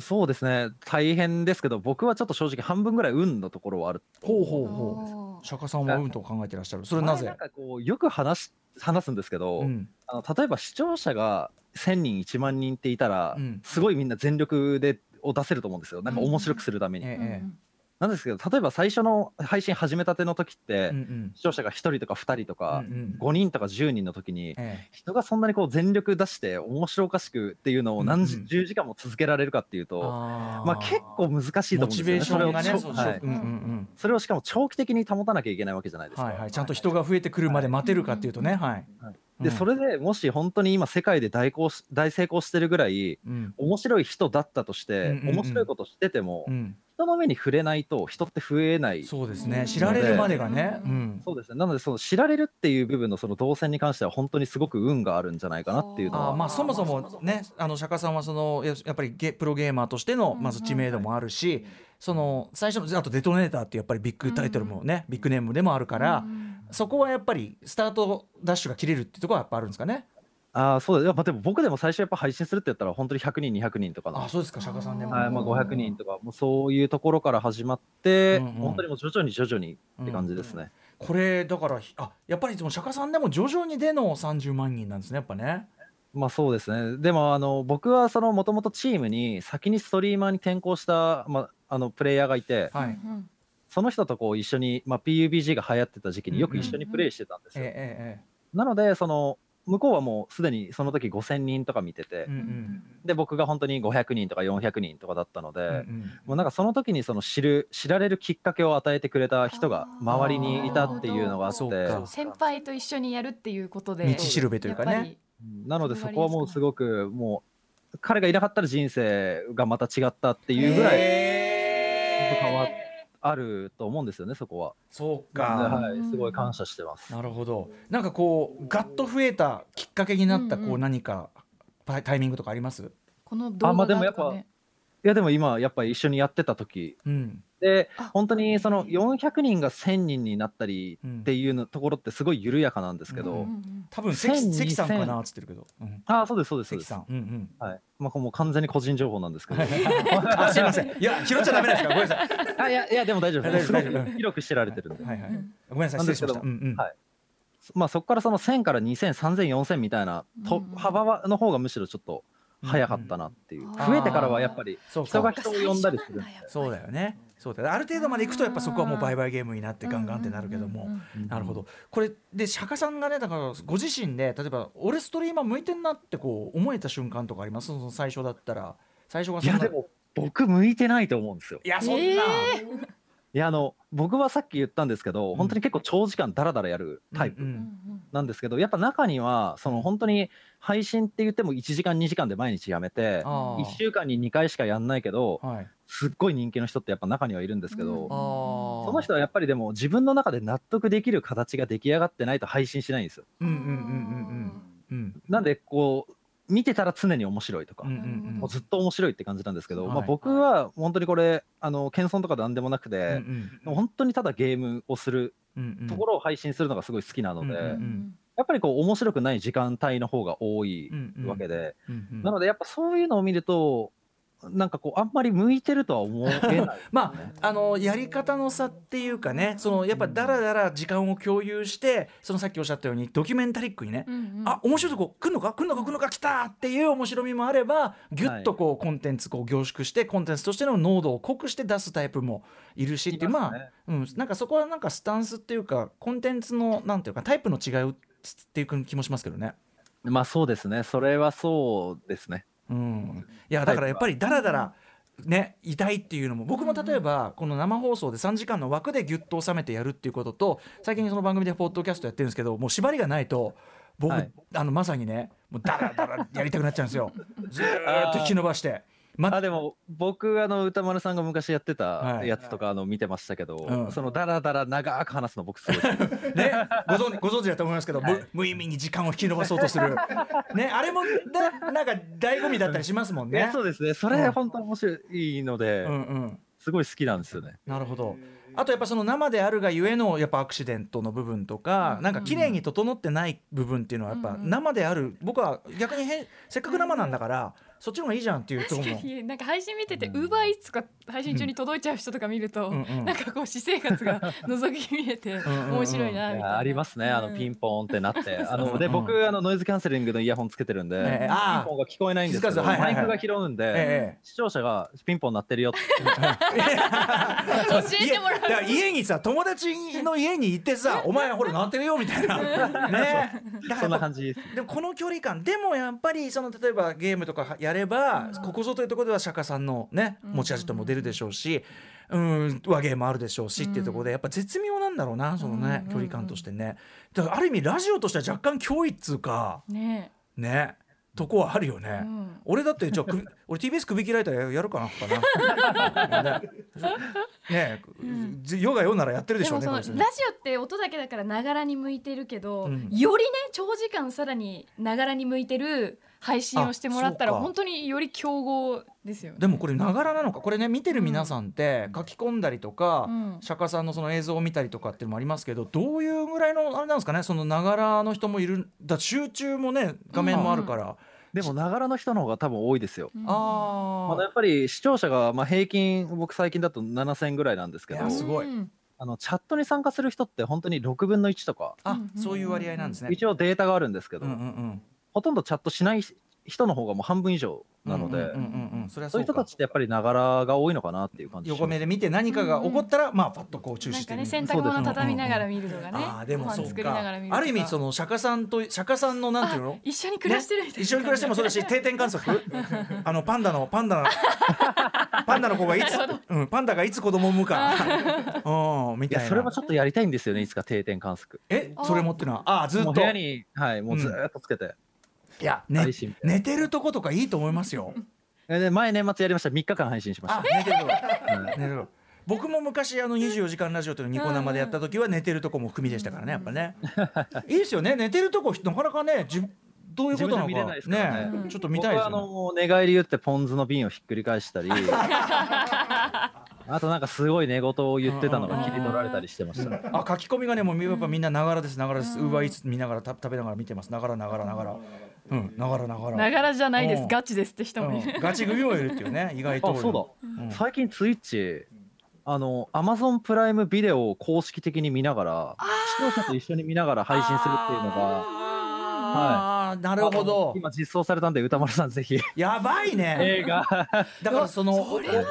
そうですね。大変ですけど僕はちょっと正直半分ぐらい運のところはあるほうほうほう。釈迦さんは運と考えてらっしゃる。それなぜ？前なんかこうよく話し話すんですけど、うん。あの例えば視聴者が1000人1万人っていたら、うん。すごいみんな全力でを出せると思うんですよ。なんか面白くするために、ええなんですけど例えば最初の配信始めたての時って、うんうん。視聴者が1人とか2人とか、うんうん。5人とか10人の時に、え人がそんなにこう全力出して面白おかしくっていうのを何時、うんうん。10時間も続けられるかっていうえとまあ結構難しいと思うんですよ。ねモチベーションがねそれをしかも長期的に保たなきゃいけないわけじゃないですか。はいはい、ちゃんと人が増えてくるまで待てるかっていうとね、はい。でうん。それでもし本当に今世界で大功し大成功してるぐらいうん。面白い人だったとして、うんうんうん。面白いことしてても、うん、人の目に触れないと人って増えないそうですね、うん知られるまでがね、ううん。ん、そうですね。なのでその知られるっていう部分のその動線に関しては本当にすごく運があるんじゃないかなっていうのはまあそもそもねあの釈迦さんはそのややっぱりゲプロゲーマーとしてのまず知名度もあるし、その最初のあとデトネーターっていうやっぱりビッグタイトルもね、ビッグネームでもあるから、そこはやっぱりスタートダッシュが切れるっていうところはやっぱあるんですかね？あーそうですやっぱでも僕でも最初やっぱ配信するって言ったら本当に100人200人とかのあそうですか釈迦さんでも。はいまあ、500人とかもうそういうところから始まって、うんうん本当にもう徐々に徐々にって感じですね。これだからあやっぱりその釈迦さんでも徐々にでの30万人なんですねやっぱね。まあそうですね。でもあの僕はそのもともとチームに先にストリーマーに転向した、まあ、あのプレイヤーがいて、はい。その人とこう一緒に、まあ、PUBG が流行ってた時期によく一緒にプレイしてたんですよ。なのでその向こうはもうすでにその時5000人とか見てて、えうんうんで僕が本当に500人とか400人とかだったので、うんうんもうなんかその時にその知る知られるきっかけを与えてくれた人が周りにいたっていうのがあって。そうか先輩と一緒にやるっていうことで道しるべというかね。なのでそこはもうすごくもう彼がいなかったら人生がまた違ったっていうぐらい変わあると思うんですよねそこは。そうでか。はい、すごい感謝してます。なるほど。なんかこうガッと増えたきっかけになったうんうんこう何かタイミングとかあります？この動あま画あでもやっぱいやでも今やっぱり一緒にやってた時うん。であ本当にその400人が1000人になったりうんっていうのところってすごい緩やかなんですけど、うんうん多分関千関さんかなっつってるけど。うんああそうですそうですそうです関さん。うんうん。はいまあもう完全に個人情報なんですけど あすいません。いや拾っちゃダメですか？らごめんなさい。あいやいやでも大丈夫大です広く知られてるんで、はいはいうん。ごめんなさい失礼しました。なうんんうん。はいまあそこからその1000から2000、3000、4000みたいなとうんうん幅はの方がむしろちょっと早かったなっていう、うん増えてからはやっぱり人がか。人を呼んだりするそうだよね。そうだ。ある程度まで行くとやっぱそこはもう売買ゲームになってガンガンってなるけども。なるほど。これで釈迦さんがねだからご自身で例えば俺ストリーマー向いてんなってこう思えた瞬間とかあります？その最初だったら最初がそんないやでも僕向いてないと思うんですよいやそんな。えいやあの僕はさっき言ったんですけど、ん。本当に結構長時間ダラダラやるタイプうんうんうん。なんですけど、やっぱ中にはその本当に配信って言っても1時間2時間で毎日やめてあー。1週間に2回しかやんないけどはい。すっごい人気の人ってやっぱ中にはいるんですけど、うん。ああ。その人はやっぱりでも自分の中で納得できる形が出来上がってないと配信しないんですよ。うんうんうんうんうん。うん。なんでこう見てたら常に面白いとか、うんうんうん。もうずっと面白いって感じなんですけど、はい。まあ、僕は本当にこれあの謙遜とかなんでもなくて、うんもう本当にただゲームをするところを配信するのがすごい好きなので、うんうんうん。やっぱりこう面白くない時間帯の方が多いうんうんわけで、うんうん。なのでやっぱそういうのを見るとなんかこうあんまり向いてるとは思えない、まああのやり方の差っていうかねそのやっぱだらだら時間を共有してそのさっきおっしゃったようにドキュメンタリックにね、うんうん。あ面白いとこ来るのか来るのか来るのか来たっていう面白みもあればギュッとこうコンテンツこう凝縮してコンテンツとしての濃度を濃くして出すタイプもいるしっていうまあ、ねうん、なんかそこはなんかスタンスっていうかコンテンツのなんていうかタイプの違いっていう気もしますけどね。まあそうですね。それはそうですねうん、いやだからやっぱりだらだらねいたいっていうのも僕も例えばこの生放送で3時間の枠でギュッと収めてやるっていうことと最近その番組でポッドキャストやってるんですけどもう縛りがないと僕、はい。あのまさにねもうダラダラやりたくなっちゃうんですよ。ずーっと引き伸ばして。まあでも僕あの歌丸さんが昔やってたはい。やつとかあの見てましたけど、うん。そのダラダラ長く話すの僕すごい ね、ご存ご存知だと思いますけど、無無意味に時間を引き延ばそうとする、ね、あれもだなんか醍醐味だったりしますもんね。ねそうです。ねそれ本当面白いので、うんうん。すごい好きなんですよね。なるほど。あとやっぱその生であるがゆえのやっぱアクシデントの部分とか、なんか綺麗に整ってない部分っていうのはやっぱ生である。僕は逆にへせっかく生なんだからそっちの方がいいじゃんっていうところも。確か。になんか配信見ててウーバーイーツとか配信中に届いちゃう人とか見ると、うんうん。なんかこう私生活が覗き見えてんうん面白いなみたいな。ありますね。あのうん。ピンポーンってなって、あうんので僕あのノイズキャンセリングのイヤホンつけてるんで、ええピンああポンが聞こえないんですけど、はいはいはいマイクが拾うんで、ええ視聴者がピンポン鳴ってるよって。教えてもらう家にさ友達の家に行ってさ「お前ほらなってるよ」みたいな。ねそんな感じです。でもこの距離感でもやっぱりその例えばゲームとかやれば、ここぞというところでは釈迦さんのね持ち味とも出るでしょうし、うん、和芸もあるでしょうしっていうところでやっぱ絶妙なんだろうなそのね、距離感としてね。だからある意味ラジオとしては若干脅威っつうかね。ねとこはあるよね、うん。俺だってじゃあ首 俺 TBS 首切られたらやるかなかな。ね ねえヨガよならやってるでしょうね。ラジオって音だけだからながらに向いてるけど、うん。よりね長時間さらにながらに向いてる配信をしてもらったら本当により競合ですよね。でもこれながらなのか？これね見てる皆さんって書き込んだりとか、うん。釈迦さんのその映像を見たりとかっていうのもありますけどどういうぐらいのあれなんですかね？そのながらの人もいるだ集中もね画面もあるから、でもながらの人の方が多分多いですよ、うん。あまあ、やっぱり視聴者がまあ平均僕最近だと7000ぐらいなんですけどすごい。うん。あのチャットに参加する人って本当に6分の1とかあそういう割合なんですね。一応データがあるんですけど、うんうんうんほとんどチャットしない人の方がもう半分以上なので、うんうんうんうんそれはそういう人かたちってやっぱりながらが多いのかなっていう感じ横目で見て何かが起こったら、まあパッとこう注視なんかねしてみる洗濯物畳みながら見るとかね。ああでもそうか。か。ある意味その釈迦さんと釈迦さんのなんていうの？一緒に暮らしてるみたいな、一緒に暮らしてもそうだし 定点観測？あのパンダのパンダの パンダの子がいつ、うん、パンダがいつ子供を産むか。うんみいたいな。やそれもちょっとやりたいんですよねいつか定点観測。えそれもってのはああずっと。もう部屋にはいもうずーっとつけて、いや、ね寝てるとことかいいと思いますよ。えで前年末やりました。3日間配信しましあた寝てる 寝てるとこ。僕も昔あの24時間ラジオというのニコ生でやった時は寝てるとこも含みでしたからねやっぱね。いいですよね。寝てるとこなかなかねじどういうことなのか。ね。ねちょっと見たいです僕はあの寝返り言ってポン酢の瓶をひっくり返したり。あとなんかすごい寝言を言ってたのが切り取られたりしてました、あ書き込みがねもうやっぱみんなながらですながらです。ウーバーイーツ見ながらた食べながら見てます。ながらながらながらうんながらながら。ながらじゃないでうん。すガチですって人もいる。うん。ガチ組もいるっていうね 意外とあそうだ、うん。最近ツイッチあのアマゾンプライムビデオを公式的に見ながら視聴者と一緒に見ながら配信するっていうのがああなるほど。今実装されたんで歌丸さんぜひ。やばいね。映画。だからその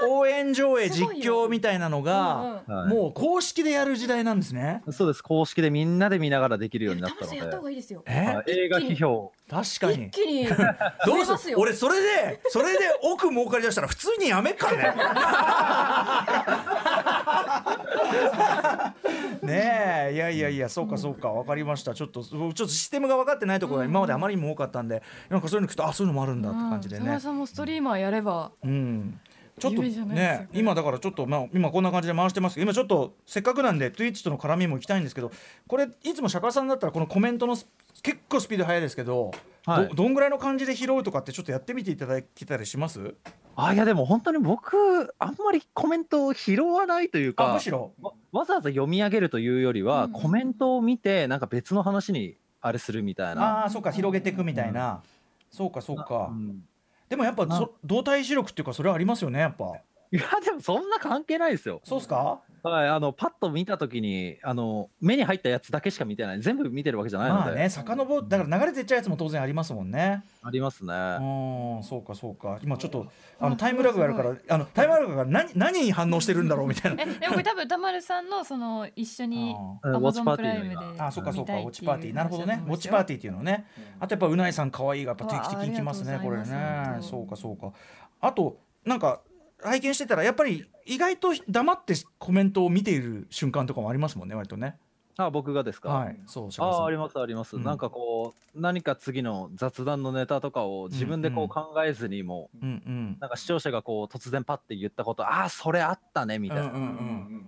応援上映実況みたいなのがうんはい。もう公式でやる時代なんですね。そうです。公式でみんなで見ながらできるようになったので。やった方がいいですよ。映画批評。確かに。一気に。どうますよ。す俺それでそれで奥儲かりだしたら普通にやめっかね。ねえいやいやいやそうかそうか分かりました。ちょっとちょっとシステムが分かってないところが今まであまりにも多かったんでなんかそういうの聞くとあそういうのもあるんだって感じでね。うんさんもストリーマーやれば。うん。ちょっとね。今だからちょっとまあ今こんな感じで回してますけど今ちょっとせっかくなんで Twitch との絡みも行きたいんですけどこれいつも釈迦さんだったらこのコメントのス結構スピード速いですけど、はい。どどんぐらいの感じで拾うとかってちょっとやってみていただけたりします？あいやでも本当に僕あんまりコメントを拾わないというかあむしろ。わわざわざ読み上げるというよりは、うん。コメントを見てなんか別の話にあれするみたいな。ああそうか広げていくみたいな、そうかそうか、うん。でもやっぱそ動体視力っていうかそれはありますよねやっぱ。いやでもそんな関係ないですよ。そうっすか？はい、あのパッと見たときにあの目に入ったやつだけしか見てない。全部見てるわけじゃないので、まあね遡だから流れてっちゃうやつも当然ありますもんね。ありますね。うんそうかそうか。今ちょっとあのタイムラグがあるからあのタイムラグが何何に反応してるんだろうみたいな。えでもこれ多分歌丸さんのその一緒にアマゾンプウォッチパーティライムであそうかそうか。ウォッチパーティーなるほどね。ウォッチパーティーっていうのね。あとやっぱうないさん可愛いがやっぱ定期的に来ますねこれね。そうかそうか。あとなんか拝見してたらやっぱり意外と黙ってコメントを見ている瞬間とかもありますもんね割とね。あ僕がですか、はいそうああありますあります、うん。なんかこう何か次の雑談のネタとかを自分でこう考えずにも、うんうん。なんか視聴者がこう突然パッて言ったことああそれあったねみたいな、うんうんうん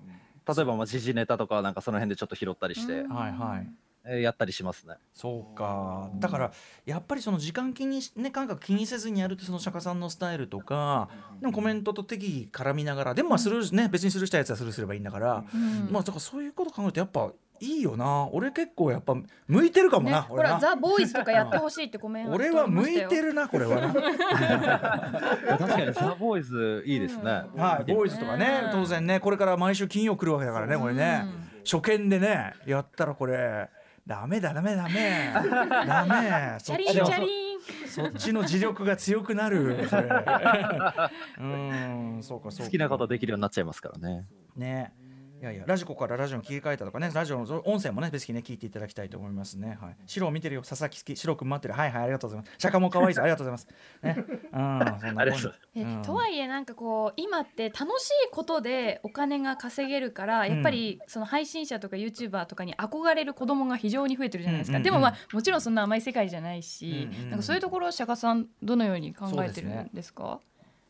例えばまあ時事ネタとかなんかその辺でちょっと拾ったりして、うんはいはい。えーやったりしますね。そうか。だからやっぱりその時間気にしね感覚気にせずにやるとその釈迦さんのスタイルとかでもコメントと適宜絡みながらでもまあスルーね別にスルーしたやつはスルーすればいいんだから、うん。まあだからそういうこと考えるとやっぱいいよな。俺結構やっぱ向いてるかもな、ね、ほらザ・ボーイズとかやってほしいってコメント俺は向いてるるなこれはな。確かにザ・ボーイズいいですね、はいボーイズとかねうん。当然ねこれから毎週金曜来るわけだからねこれね。初見でねやったらこれダメだダメダメ。ダメ。チャリンチそっちのャリン。そっちの磁力が強くなるそれ。うんそうかそうか。好きなことできるようになっちゃいますからね。ねいやいやラジコからラジオに切り替えたとかねラジオの音声もねぜひね聞いていただきたいと思いますね。はい。白を見てるよ。佐々木好き。白くん待ってる。はいはいありがとうございます。釈迦も可愛いですありがとうございます。ね。うんそんなありがとうございます。えうん。とはいえなんかこう今って楽しいことでお金が稼げるからやっぱりその配信者とか YouTuber とかに憧れる子供が非常に増えてるじゃないですか、うんうんうん。でもまあもちろんそんな甘い世界じゃないし、うんうん。なんかそういうところを釈迦さんどのように考えてるんですか？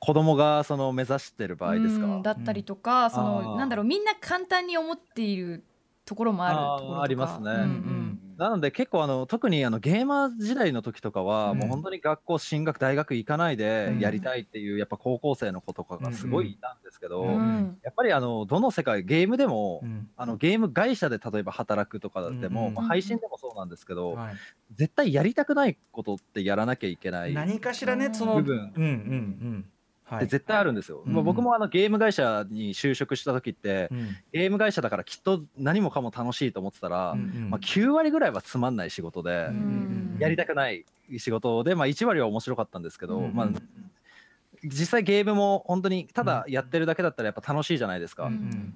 子供がその目指してる場合ですか、うんだったりとか、そあのー。なんだろうみんな簡単に思っているところもあるところとか。ありますね。うんうん。なので結構あの特にあのゲーマー時代の時とかは、うん。もう本当に学校進学大学行かないでうん。やりたいっていうやっぱ高校生の子とかがすごいいたんですけど、うん。うんやっぱりあのどの世界ゲームでも、うん。あのゲーム会社で例えば働くとかでも、うんまあ配信でもそうなんですけど、はい。絶対やりたくないことってやらなきゃいけない何かしらねその部分。うんうんうん。はいって絶対あるんですよ。うん。まあ僕もあのゲーム会社に就職した時って、うん。ゲーム会社だからきっと何もかも楽しいと思ってたら、うんうん。まあ、9割ぐらいはつまんない仕事で、うんやりたくない仕事で、まあ、1割は面白かったんですけど、うんまあ、実際ゲームも本当にただやってるだけだったらやっぱ楽しいじゃないですか。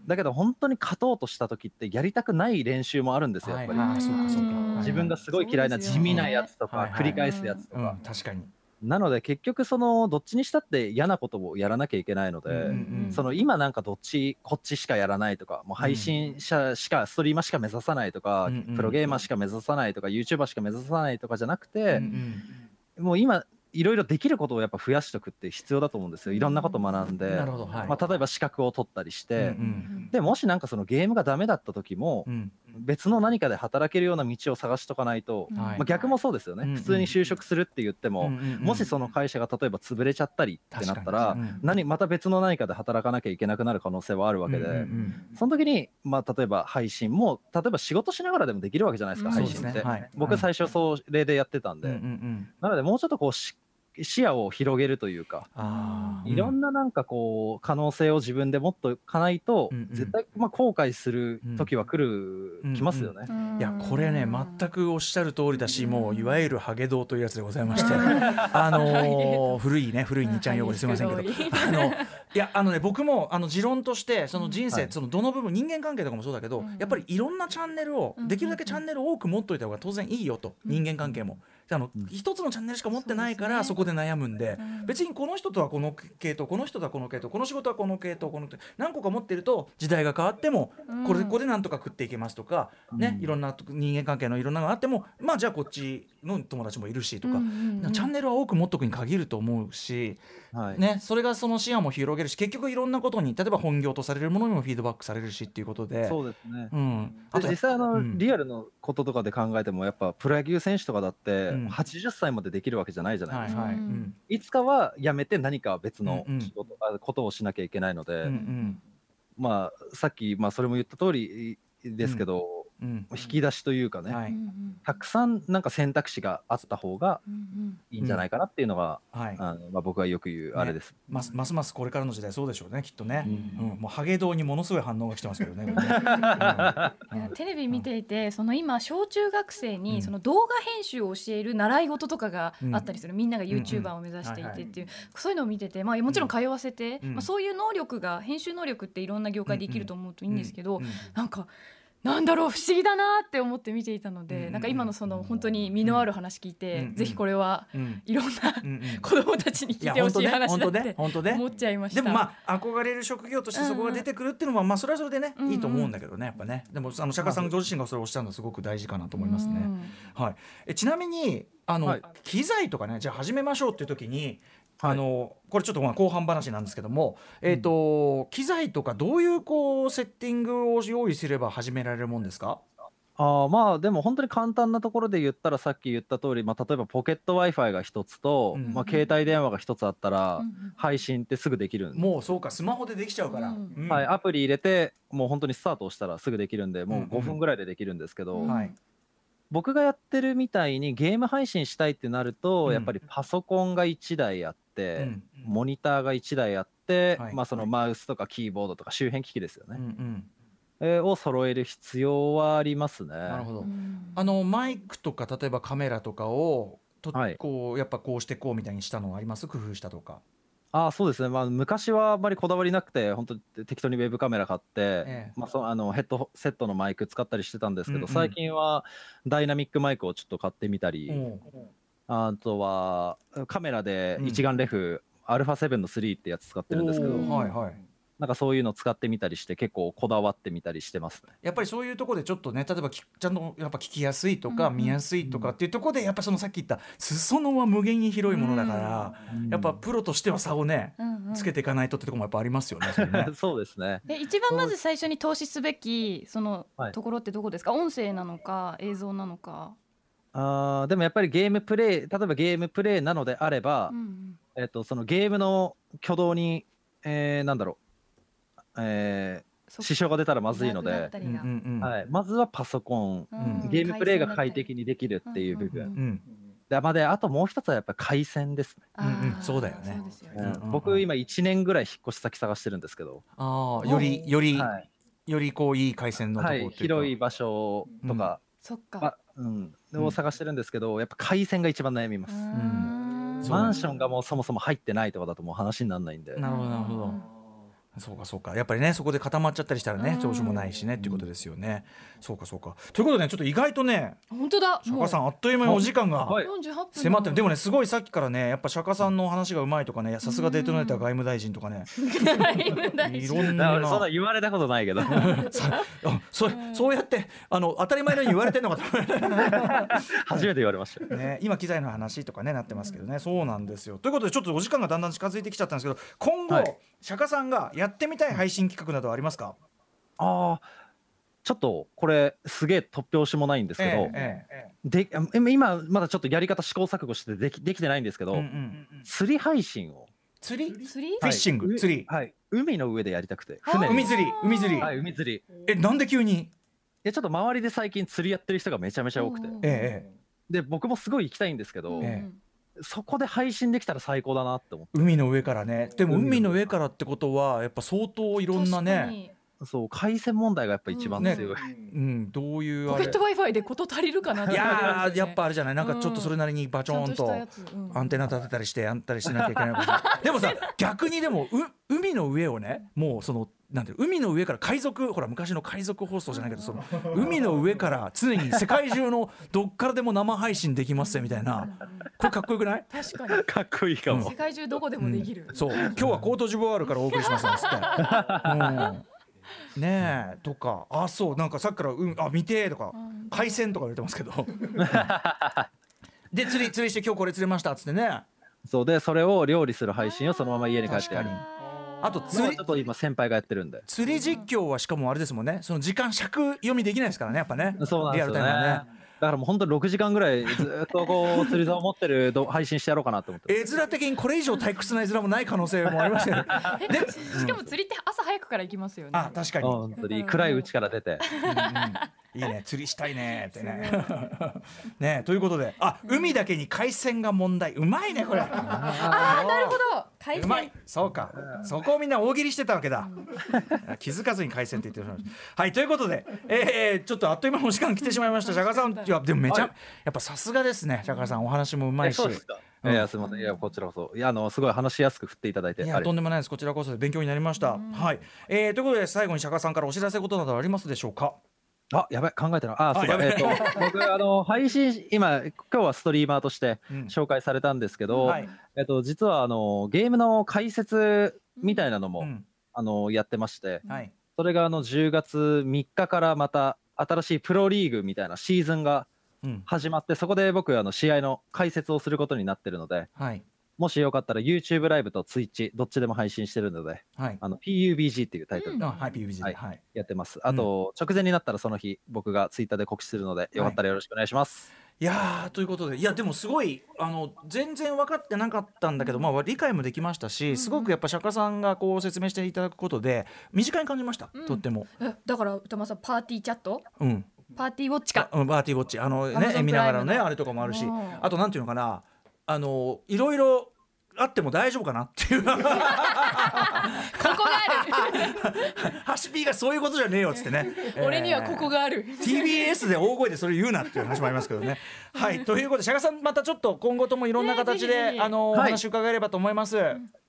だけど本当に勝とうとした時ってやりたくない練習もあるんですよやっぱり。はい自分がすごい嫌いな地味なやつとかはいはい。繰り返すやつとうんか。確かになので結局そのどっちにしたって嫌なことをやらなきゃいけないので、うんうんその今なんかどっちこっちしかやらないとかもう配信者しかストリーマーしか目指さないとか、うんうんプロゲーマーしか目指さないとか YouTuber しか目指さないとかじゃなくうんてう、ん。もう今いろいろできることをやっぱ増やしておくって必要だと思うんですよ。いろんなこと学んで、なるほどはい。まあ、例えば資格を取ったりして、うんうんでもしなんかそのゲームがダメだった時もうん。別の何かで働けるような道を探しとかないと、はいまあ、逆もそうですよね、うんうん普通に就職するって言っても、うんうんうんもしその会社が例えば潰れちゃったりってなったら、何また別の何かで働かなきゃいけなくなる可能性はあるわけで、うんうんその時に、まあ、例えば配信も例えば仕事しながらでもできるわけじゃないですか、うん。配信って、ねはい。僕最初それでやってたんで、うんうんうん。なのでもうちょっとこうし視野を広げるというか、いろんななんかこう可能性を自分で持っとかないと、うんうん。絶対まあ後悔する時は来る、うん来ますよね。いやこれね全くおっしゃる通りだしもういわゆるハゲ道というやつでございまして。あのー古いね古い兄ちゃん用語ですいませんけど。あのいやあのね僕もあの持論としてその人生、はい。そのどの部分人間関係とかもそうだけど、うん。やっぱりいろんなチャンネルを、うんできるだけチャンネルを多く持っといた方が当然いいよと、人間関係も。あのうん。一つのチャンネルしか持ってないからそ,、こで悩むんで、うん。別にこの人とはこの系統この人とはこの系統この仕事はこの系統この何個か持ってると時代が変わってもうん。これここでなんとか食っていけますとか、ねうん。いろんな人間関係のいろんなのがあってもまあじゃあこっちの友達もいるしとか、うんうんうん。チャンネルは多く持っとくに限ると思うし、はい。ね、それがその視野も広げるし結局いろんなことに例えば本業とされるものにもフィードバックされるしっていうことで。そうですね。うん、あとで実際あの、うん。リアルのこととかで考えてもやっぱプロ野球選手とかだってうん。80歳までできるわけじゃないじゃないですか、はいはい、ううん。んいつかは辞めて何か別のうんうん。仕事、あことをしなきゃいけないので、うんうん。まあさっき、まあ、それも言った通りですけど、うん。引き出しというかね、はい。たくさんなんか選択肢があった方がいいんじゃないかなっていうのが、はい。あのまあ、僕がよく言うあれです。ますますますこれからの時代そうでしょうねきっとね、ううん。もうハゲ道にものすごい反応が来てますけどねね。テレビ見ていて、その今小中学生うん。にその動画編集を教える習い事とかがあったりする、みんなが YouTuber を目指していてっていう、そういうのを見てて、まあ、もちろん通わせて、うん。まあ、そういう能力が編集能力っていろんな業界で生きると思うといいんですけど、うん。うん。なんかなんだろう不思議だなって思って見ていたので、うんなんか今のその本当に身のある話聞いて、うんぜひこれはうんいろんなうんうん子供たちに聞いてほしい話だ本当ね。って本当ね。思っちゃいました。でもまあ憧れる職業としてそこが出てくるっていうのはまあそれはそれでねうんうん。いいと思うんだけどねやっぱね。でもあの釈迦さんご自身がそれをおっしゃるのはすごく大事かなと思いますね。はい、えちなみにあの、はい。機材とかねじゃあ始めましょうっていう時に、はいあのこれちょっとまあ後半話なんですけども、えーと機材とかどういうこうセッティングを用意すれば始められるもんですか？あーまあでも本当に簡単なところで言ったらさっき言った通り、まあ、例えばポケット w i f i が一つと、うん。まあ、携帯電話が一つあったら、配信ってすぐできるんで、もうそうかスマホでできちゃうから、うん。うん。はい、アプリ入れてもう本当にスタートをしたらすぐできるんでもううんうん5分ぐらいでできるんですけど、うんはい僕がやってるみたいにゲーム配信したいってなると、うん。やっぱりパソコンが1台あって、うんモニターが1台あって、はい。まあ、そのマウスとかキーボードとか周辺機器ですようんうね、ん。えーを揃える必要はありますね。なるほど、うん。あのマイクとか例えばカメラとかをと、はい。こうやっぱこうしてこうみたいにしたのはあります？工夫したとか、ああそうですね、まあ、昔はあんまりこだわりなくて本当に適当にウェブカメラ買って、ええ。まあ、そあのヘッドセットのマイク使ったりしてたんですけど、うんうん最近はダイナミックマイクをちょっと買ってみたり、あとはカメラでうん。一眼レフ、α7 の3ってやつ使ってるんですけど、はいはいなんかそういうの使ってみたりして結構こだわってみたりしてますね。やっぱりそういうところでちょっとね例えばきちゃんとやっぱ聞きやすいとか、見やすいとかっていうところでやっぱそのさっき言った裾野は無限に広いものだから、やっぱプロとしては差をねつけていかないとってところもやっぱありますよね。それね。そうですね。え一番まず最初に投資すべきそのはいところってどこですか、音声なのか映像なのか、あーでもやっぱりゲームプレイ例えばゲームプレイなのであれば、うん。えっとそのゲームの挙動に、えーなんだろう、えそー支障が出たらまずいのではい、まずはパソコン、うん。ゲームプレイが快適にできるっていう部分、うんうんうん。でまあであともう一つはやっぱり回線ですね、うんうん。そうだよね。僕今1年ぐらい引っ越し先探してるんですけど、ああよりより、はい。よりこういい回線のとこはい、ろっていうか、広い場所とか、そっか。あうん、うん。を探してるんですけどやっぱ回線が一番悩みます、マンションがもうそもそも入ってないとかだともう話にならないんで、なるほどなるほど。そうかそうか。やっぱりねそこで固まっちゃったりしたらねうん。調子もないしねっていうことですよね。そうかそうか。ということでねちょっと意外とね本当だ。釈迦さんあっという間にお時間がはい。48分迫ってる。でもねすごいさっきからねやっぱ釈迦さんの話がうまいとかねさすがデートネーター外務大臣とかね。いろんな。そんな言われたことないけど。そうそうやってあの当たり前のように言われてんのかと。思って初めて言われましたよ。ね、今機材の話とかねなってますけどね、そうなんですよ。ということでちょっとお時間がだんだん近づいてきちゃったんですけど今後、はい。釈迦さんがやってみたい配信企画などはありますか？ああちょっとこれすげえ突拍子もないんですけど、ええええであ今まだちょっとやり方試行錯誤してできできてないんですけど、うんうん釣り配信を、釣り？釣り？フィッシングはい釣り。はい、海の上でやりたくて船で。海釣り海釣り、はい、海釣り。いえなんで急に？やちょっと周りで最近釣りやってる人がめちゃめちゃ多くて。ええで僕もすごい行きたいんですけど、うんえそこで配信できたら最高だなって思っ海の上からね。でも海の上から。ってことはやっぱ相当いろんなね、てそう海鮮問題がやっぱ一番ね強い、うん、どういうあれ？ポケット Wi-Fi でこと足りるかなっていやーやっぱああれじゃない？なんかちょっとそれなりにバチョーンとアンテナ立てたりしてやったりしなきゃいけないでもさ逆にでもう海の上をねもうそのなんて海の上から海賊ほら昔の海賊放送じゃないけどその海の上から常に世界中のどっからでも生配信できますよみたいな。これかっこよくない？確かに。かっこいいかも、世界中どこでもできる、そう。今日はコートジボワールからお送りしますなんつって、うん、ねえ。とか。あそう。なんかさっきから、うん、あ見てーとか。うん海鮮とか言われてますけど。で釣り釣りして今日これ釣れましたっつってね。そうでそれを料理する配信をそのまま家に帰ってやる。確かにあとの釣りはちょっと今先輩がやってるんで。釣り実況はしかもあれですもんね。その時間尺読みできないですからねやっぱね。そうなんですよね。リアルタイムはね。だからもう本当に6時間ぐらいずっとこう釣り竿を持ってるど配信してやろうかなと思って絵面的にこれ以上退屈な絵面もない可能性もありますよね。でしかも釣りって朝早くから行きますよね。あ確かに、本当に。暗いうちから出て。うんうんいいね釣りしたいねってね。ねということであ海だけに海鮮が問題。うまいねこれ。あーなるほど。海うまい。鮮そうか。そこをみんな大喜利してたわけだ。気づかずに海鮮って言ってしましたはいということで、えー、ちょっとあっという間のお時間来てしまいました。釈迦さんいやでもめちゃ、はい。やっぱさすがですね釈迦さん。お話もうまいし。えそうですか。うん。いやすみません。いやこちらこそ。いやあのすごい話しやすく振っていただいて。いやとんでもないです。こちらこそで勉強になりました、はい、えー、ということで最後に釈迦さんからお知らせことなどありますでしょうか？あやばい考えてないあそうだ。えっ、と 僕あの配信今今日はストリーマーとしてうん。紹介されたんですけど、はい。えっと実はあのゲームの解説みたいなのも、うん。あのやってましてはい。それがあの10月3日からまた新しいプロリーグみたいなシーズンがうん。始まってそこで僕あの試合の解説をすることになってるのではいもしよかったら YouTube ライブと Twitch どっちでも配信してるのではい。あの PUBG っていうタイトル。であはい PUBG はい。はい。やってます、あと直前になったらその日僕が Twitter で告知するのでよかったらよろしくお願いします、いやーということで。いやでもすごいあの全然分かってなかったんだけど、まあ、理解もできましたしすごくやっぱ釈迦さんがこう説明していただくことで身近に感じました、うん。とっても。えだから歌間さんパーティーチャット？うん。パーティーウォッチか。あうんバーティーウォッチ。あのね見ながらのねあれとかもあるし。うん。あとなんていうのかなあのいろいろあっても大丈夫かなっていう。ここがある。ハシピーがそういうことじゃねえよっつってね。俺にはここががある。TBS で大声でそれ言うなっていう話もありますけどね。はいということで釈迦さんまたちょっと今後ともいろんな形ねぜひぜひ。であのおはい。話伺えればと思います。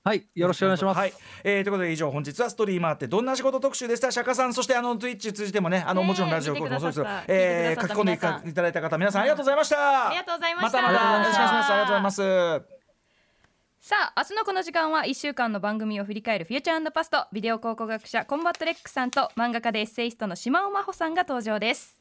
はいよろしくお願いします、はい、えー、ということで以上本日はストリーマーってどんな仕事特集でした SHAKA さんそしてあの Twitch 通じてもねあのねえもちろんラジオもそうですけどえー書き込んでいただいた方皆さんありがとうございました。ありがとうございました。またまたよろしくお願いします。ありがとうございますさあ明日のこの時間は1週間の番組を振り返るフューチャー&パスト。ビデオ考古学者コンバットレックさんと漫画家でエッセイストの島尾真帆さんが登場です。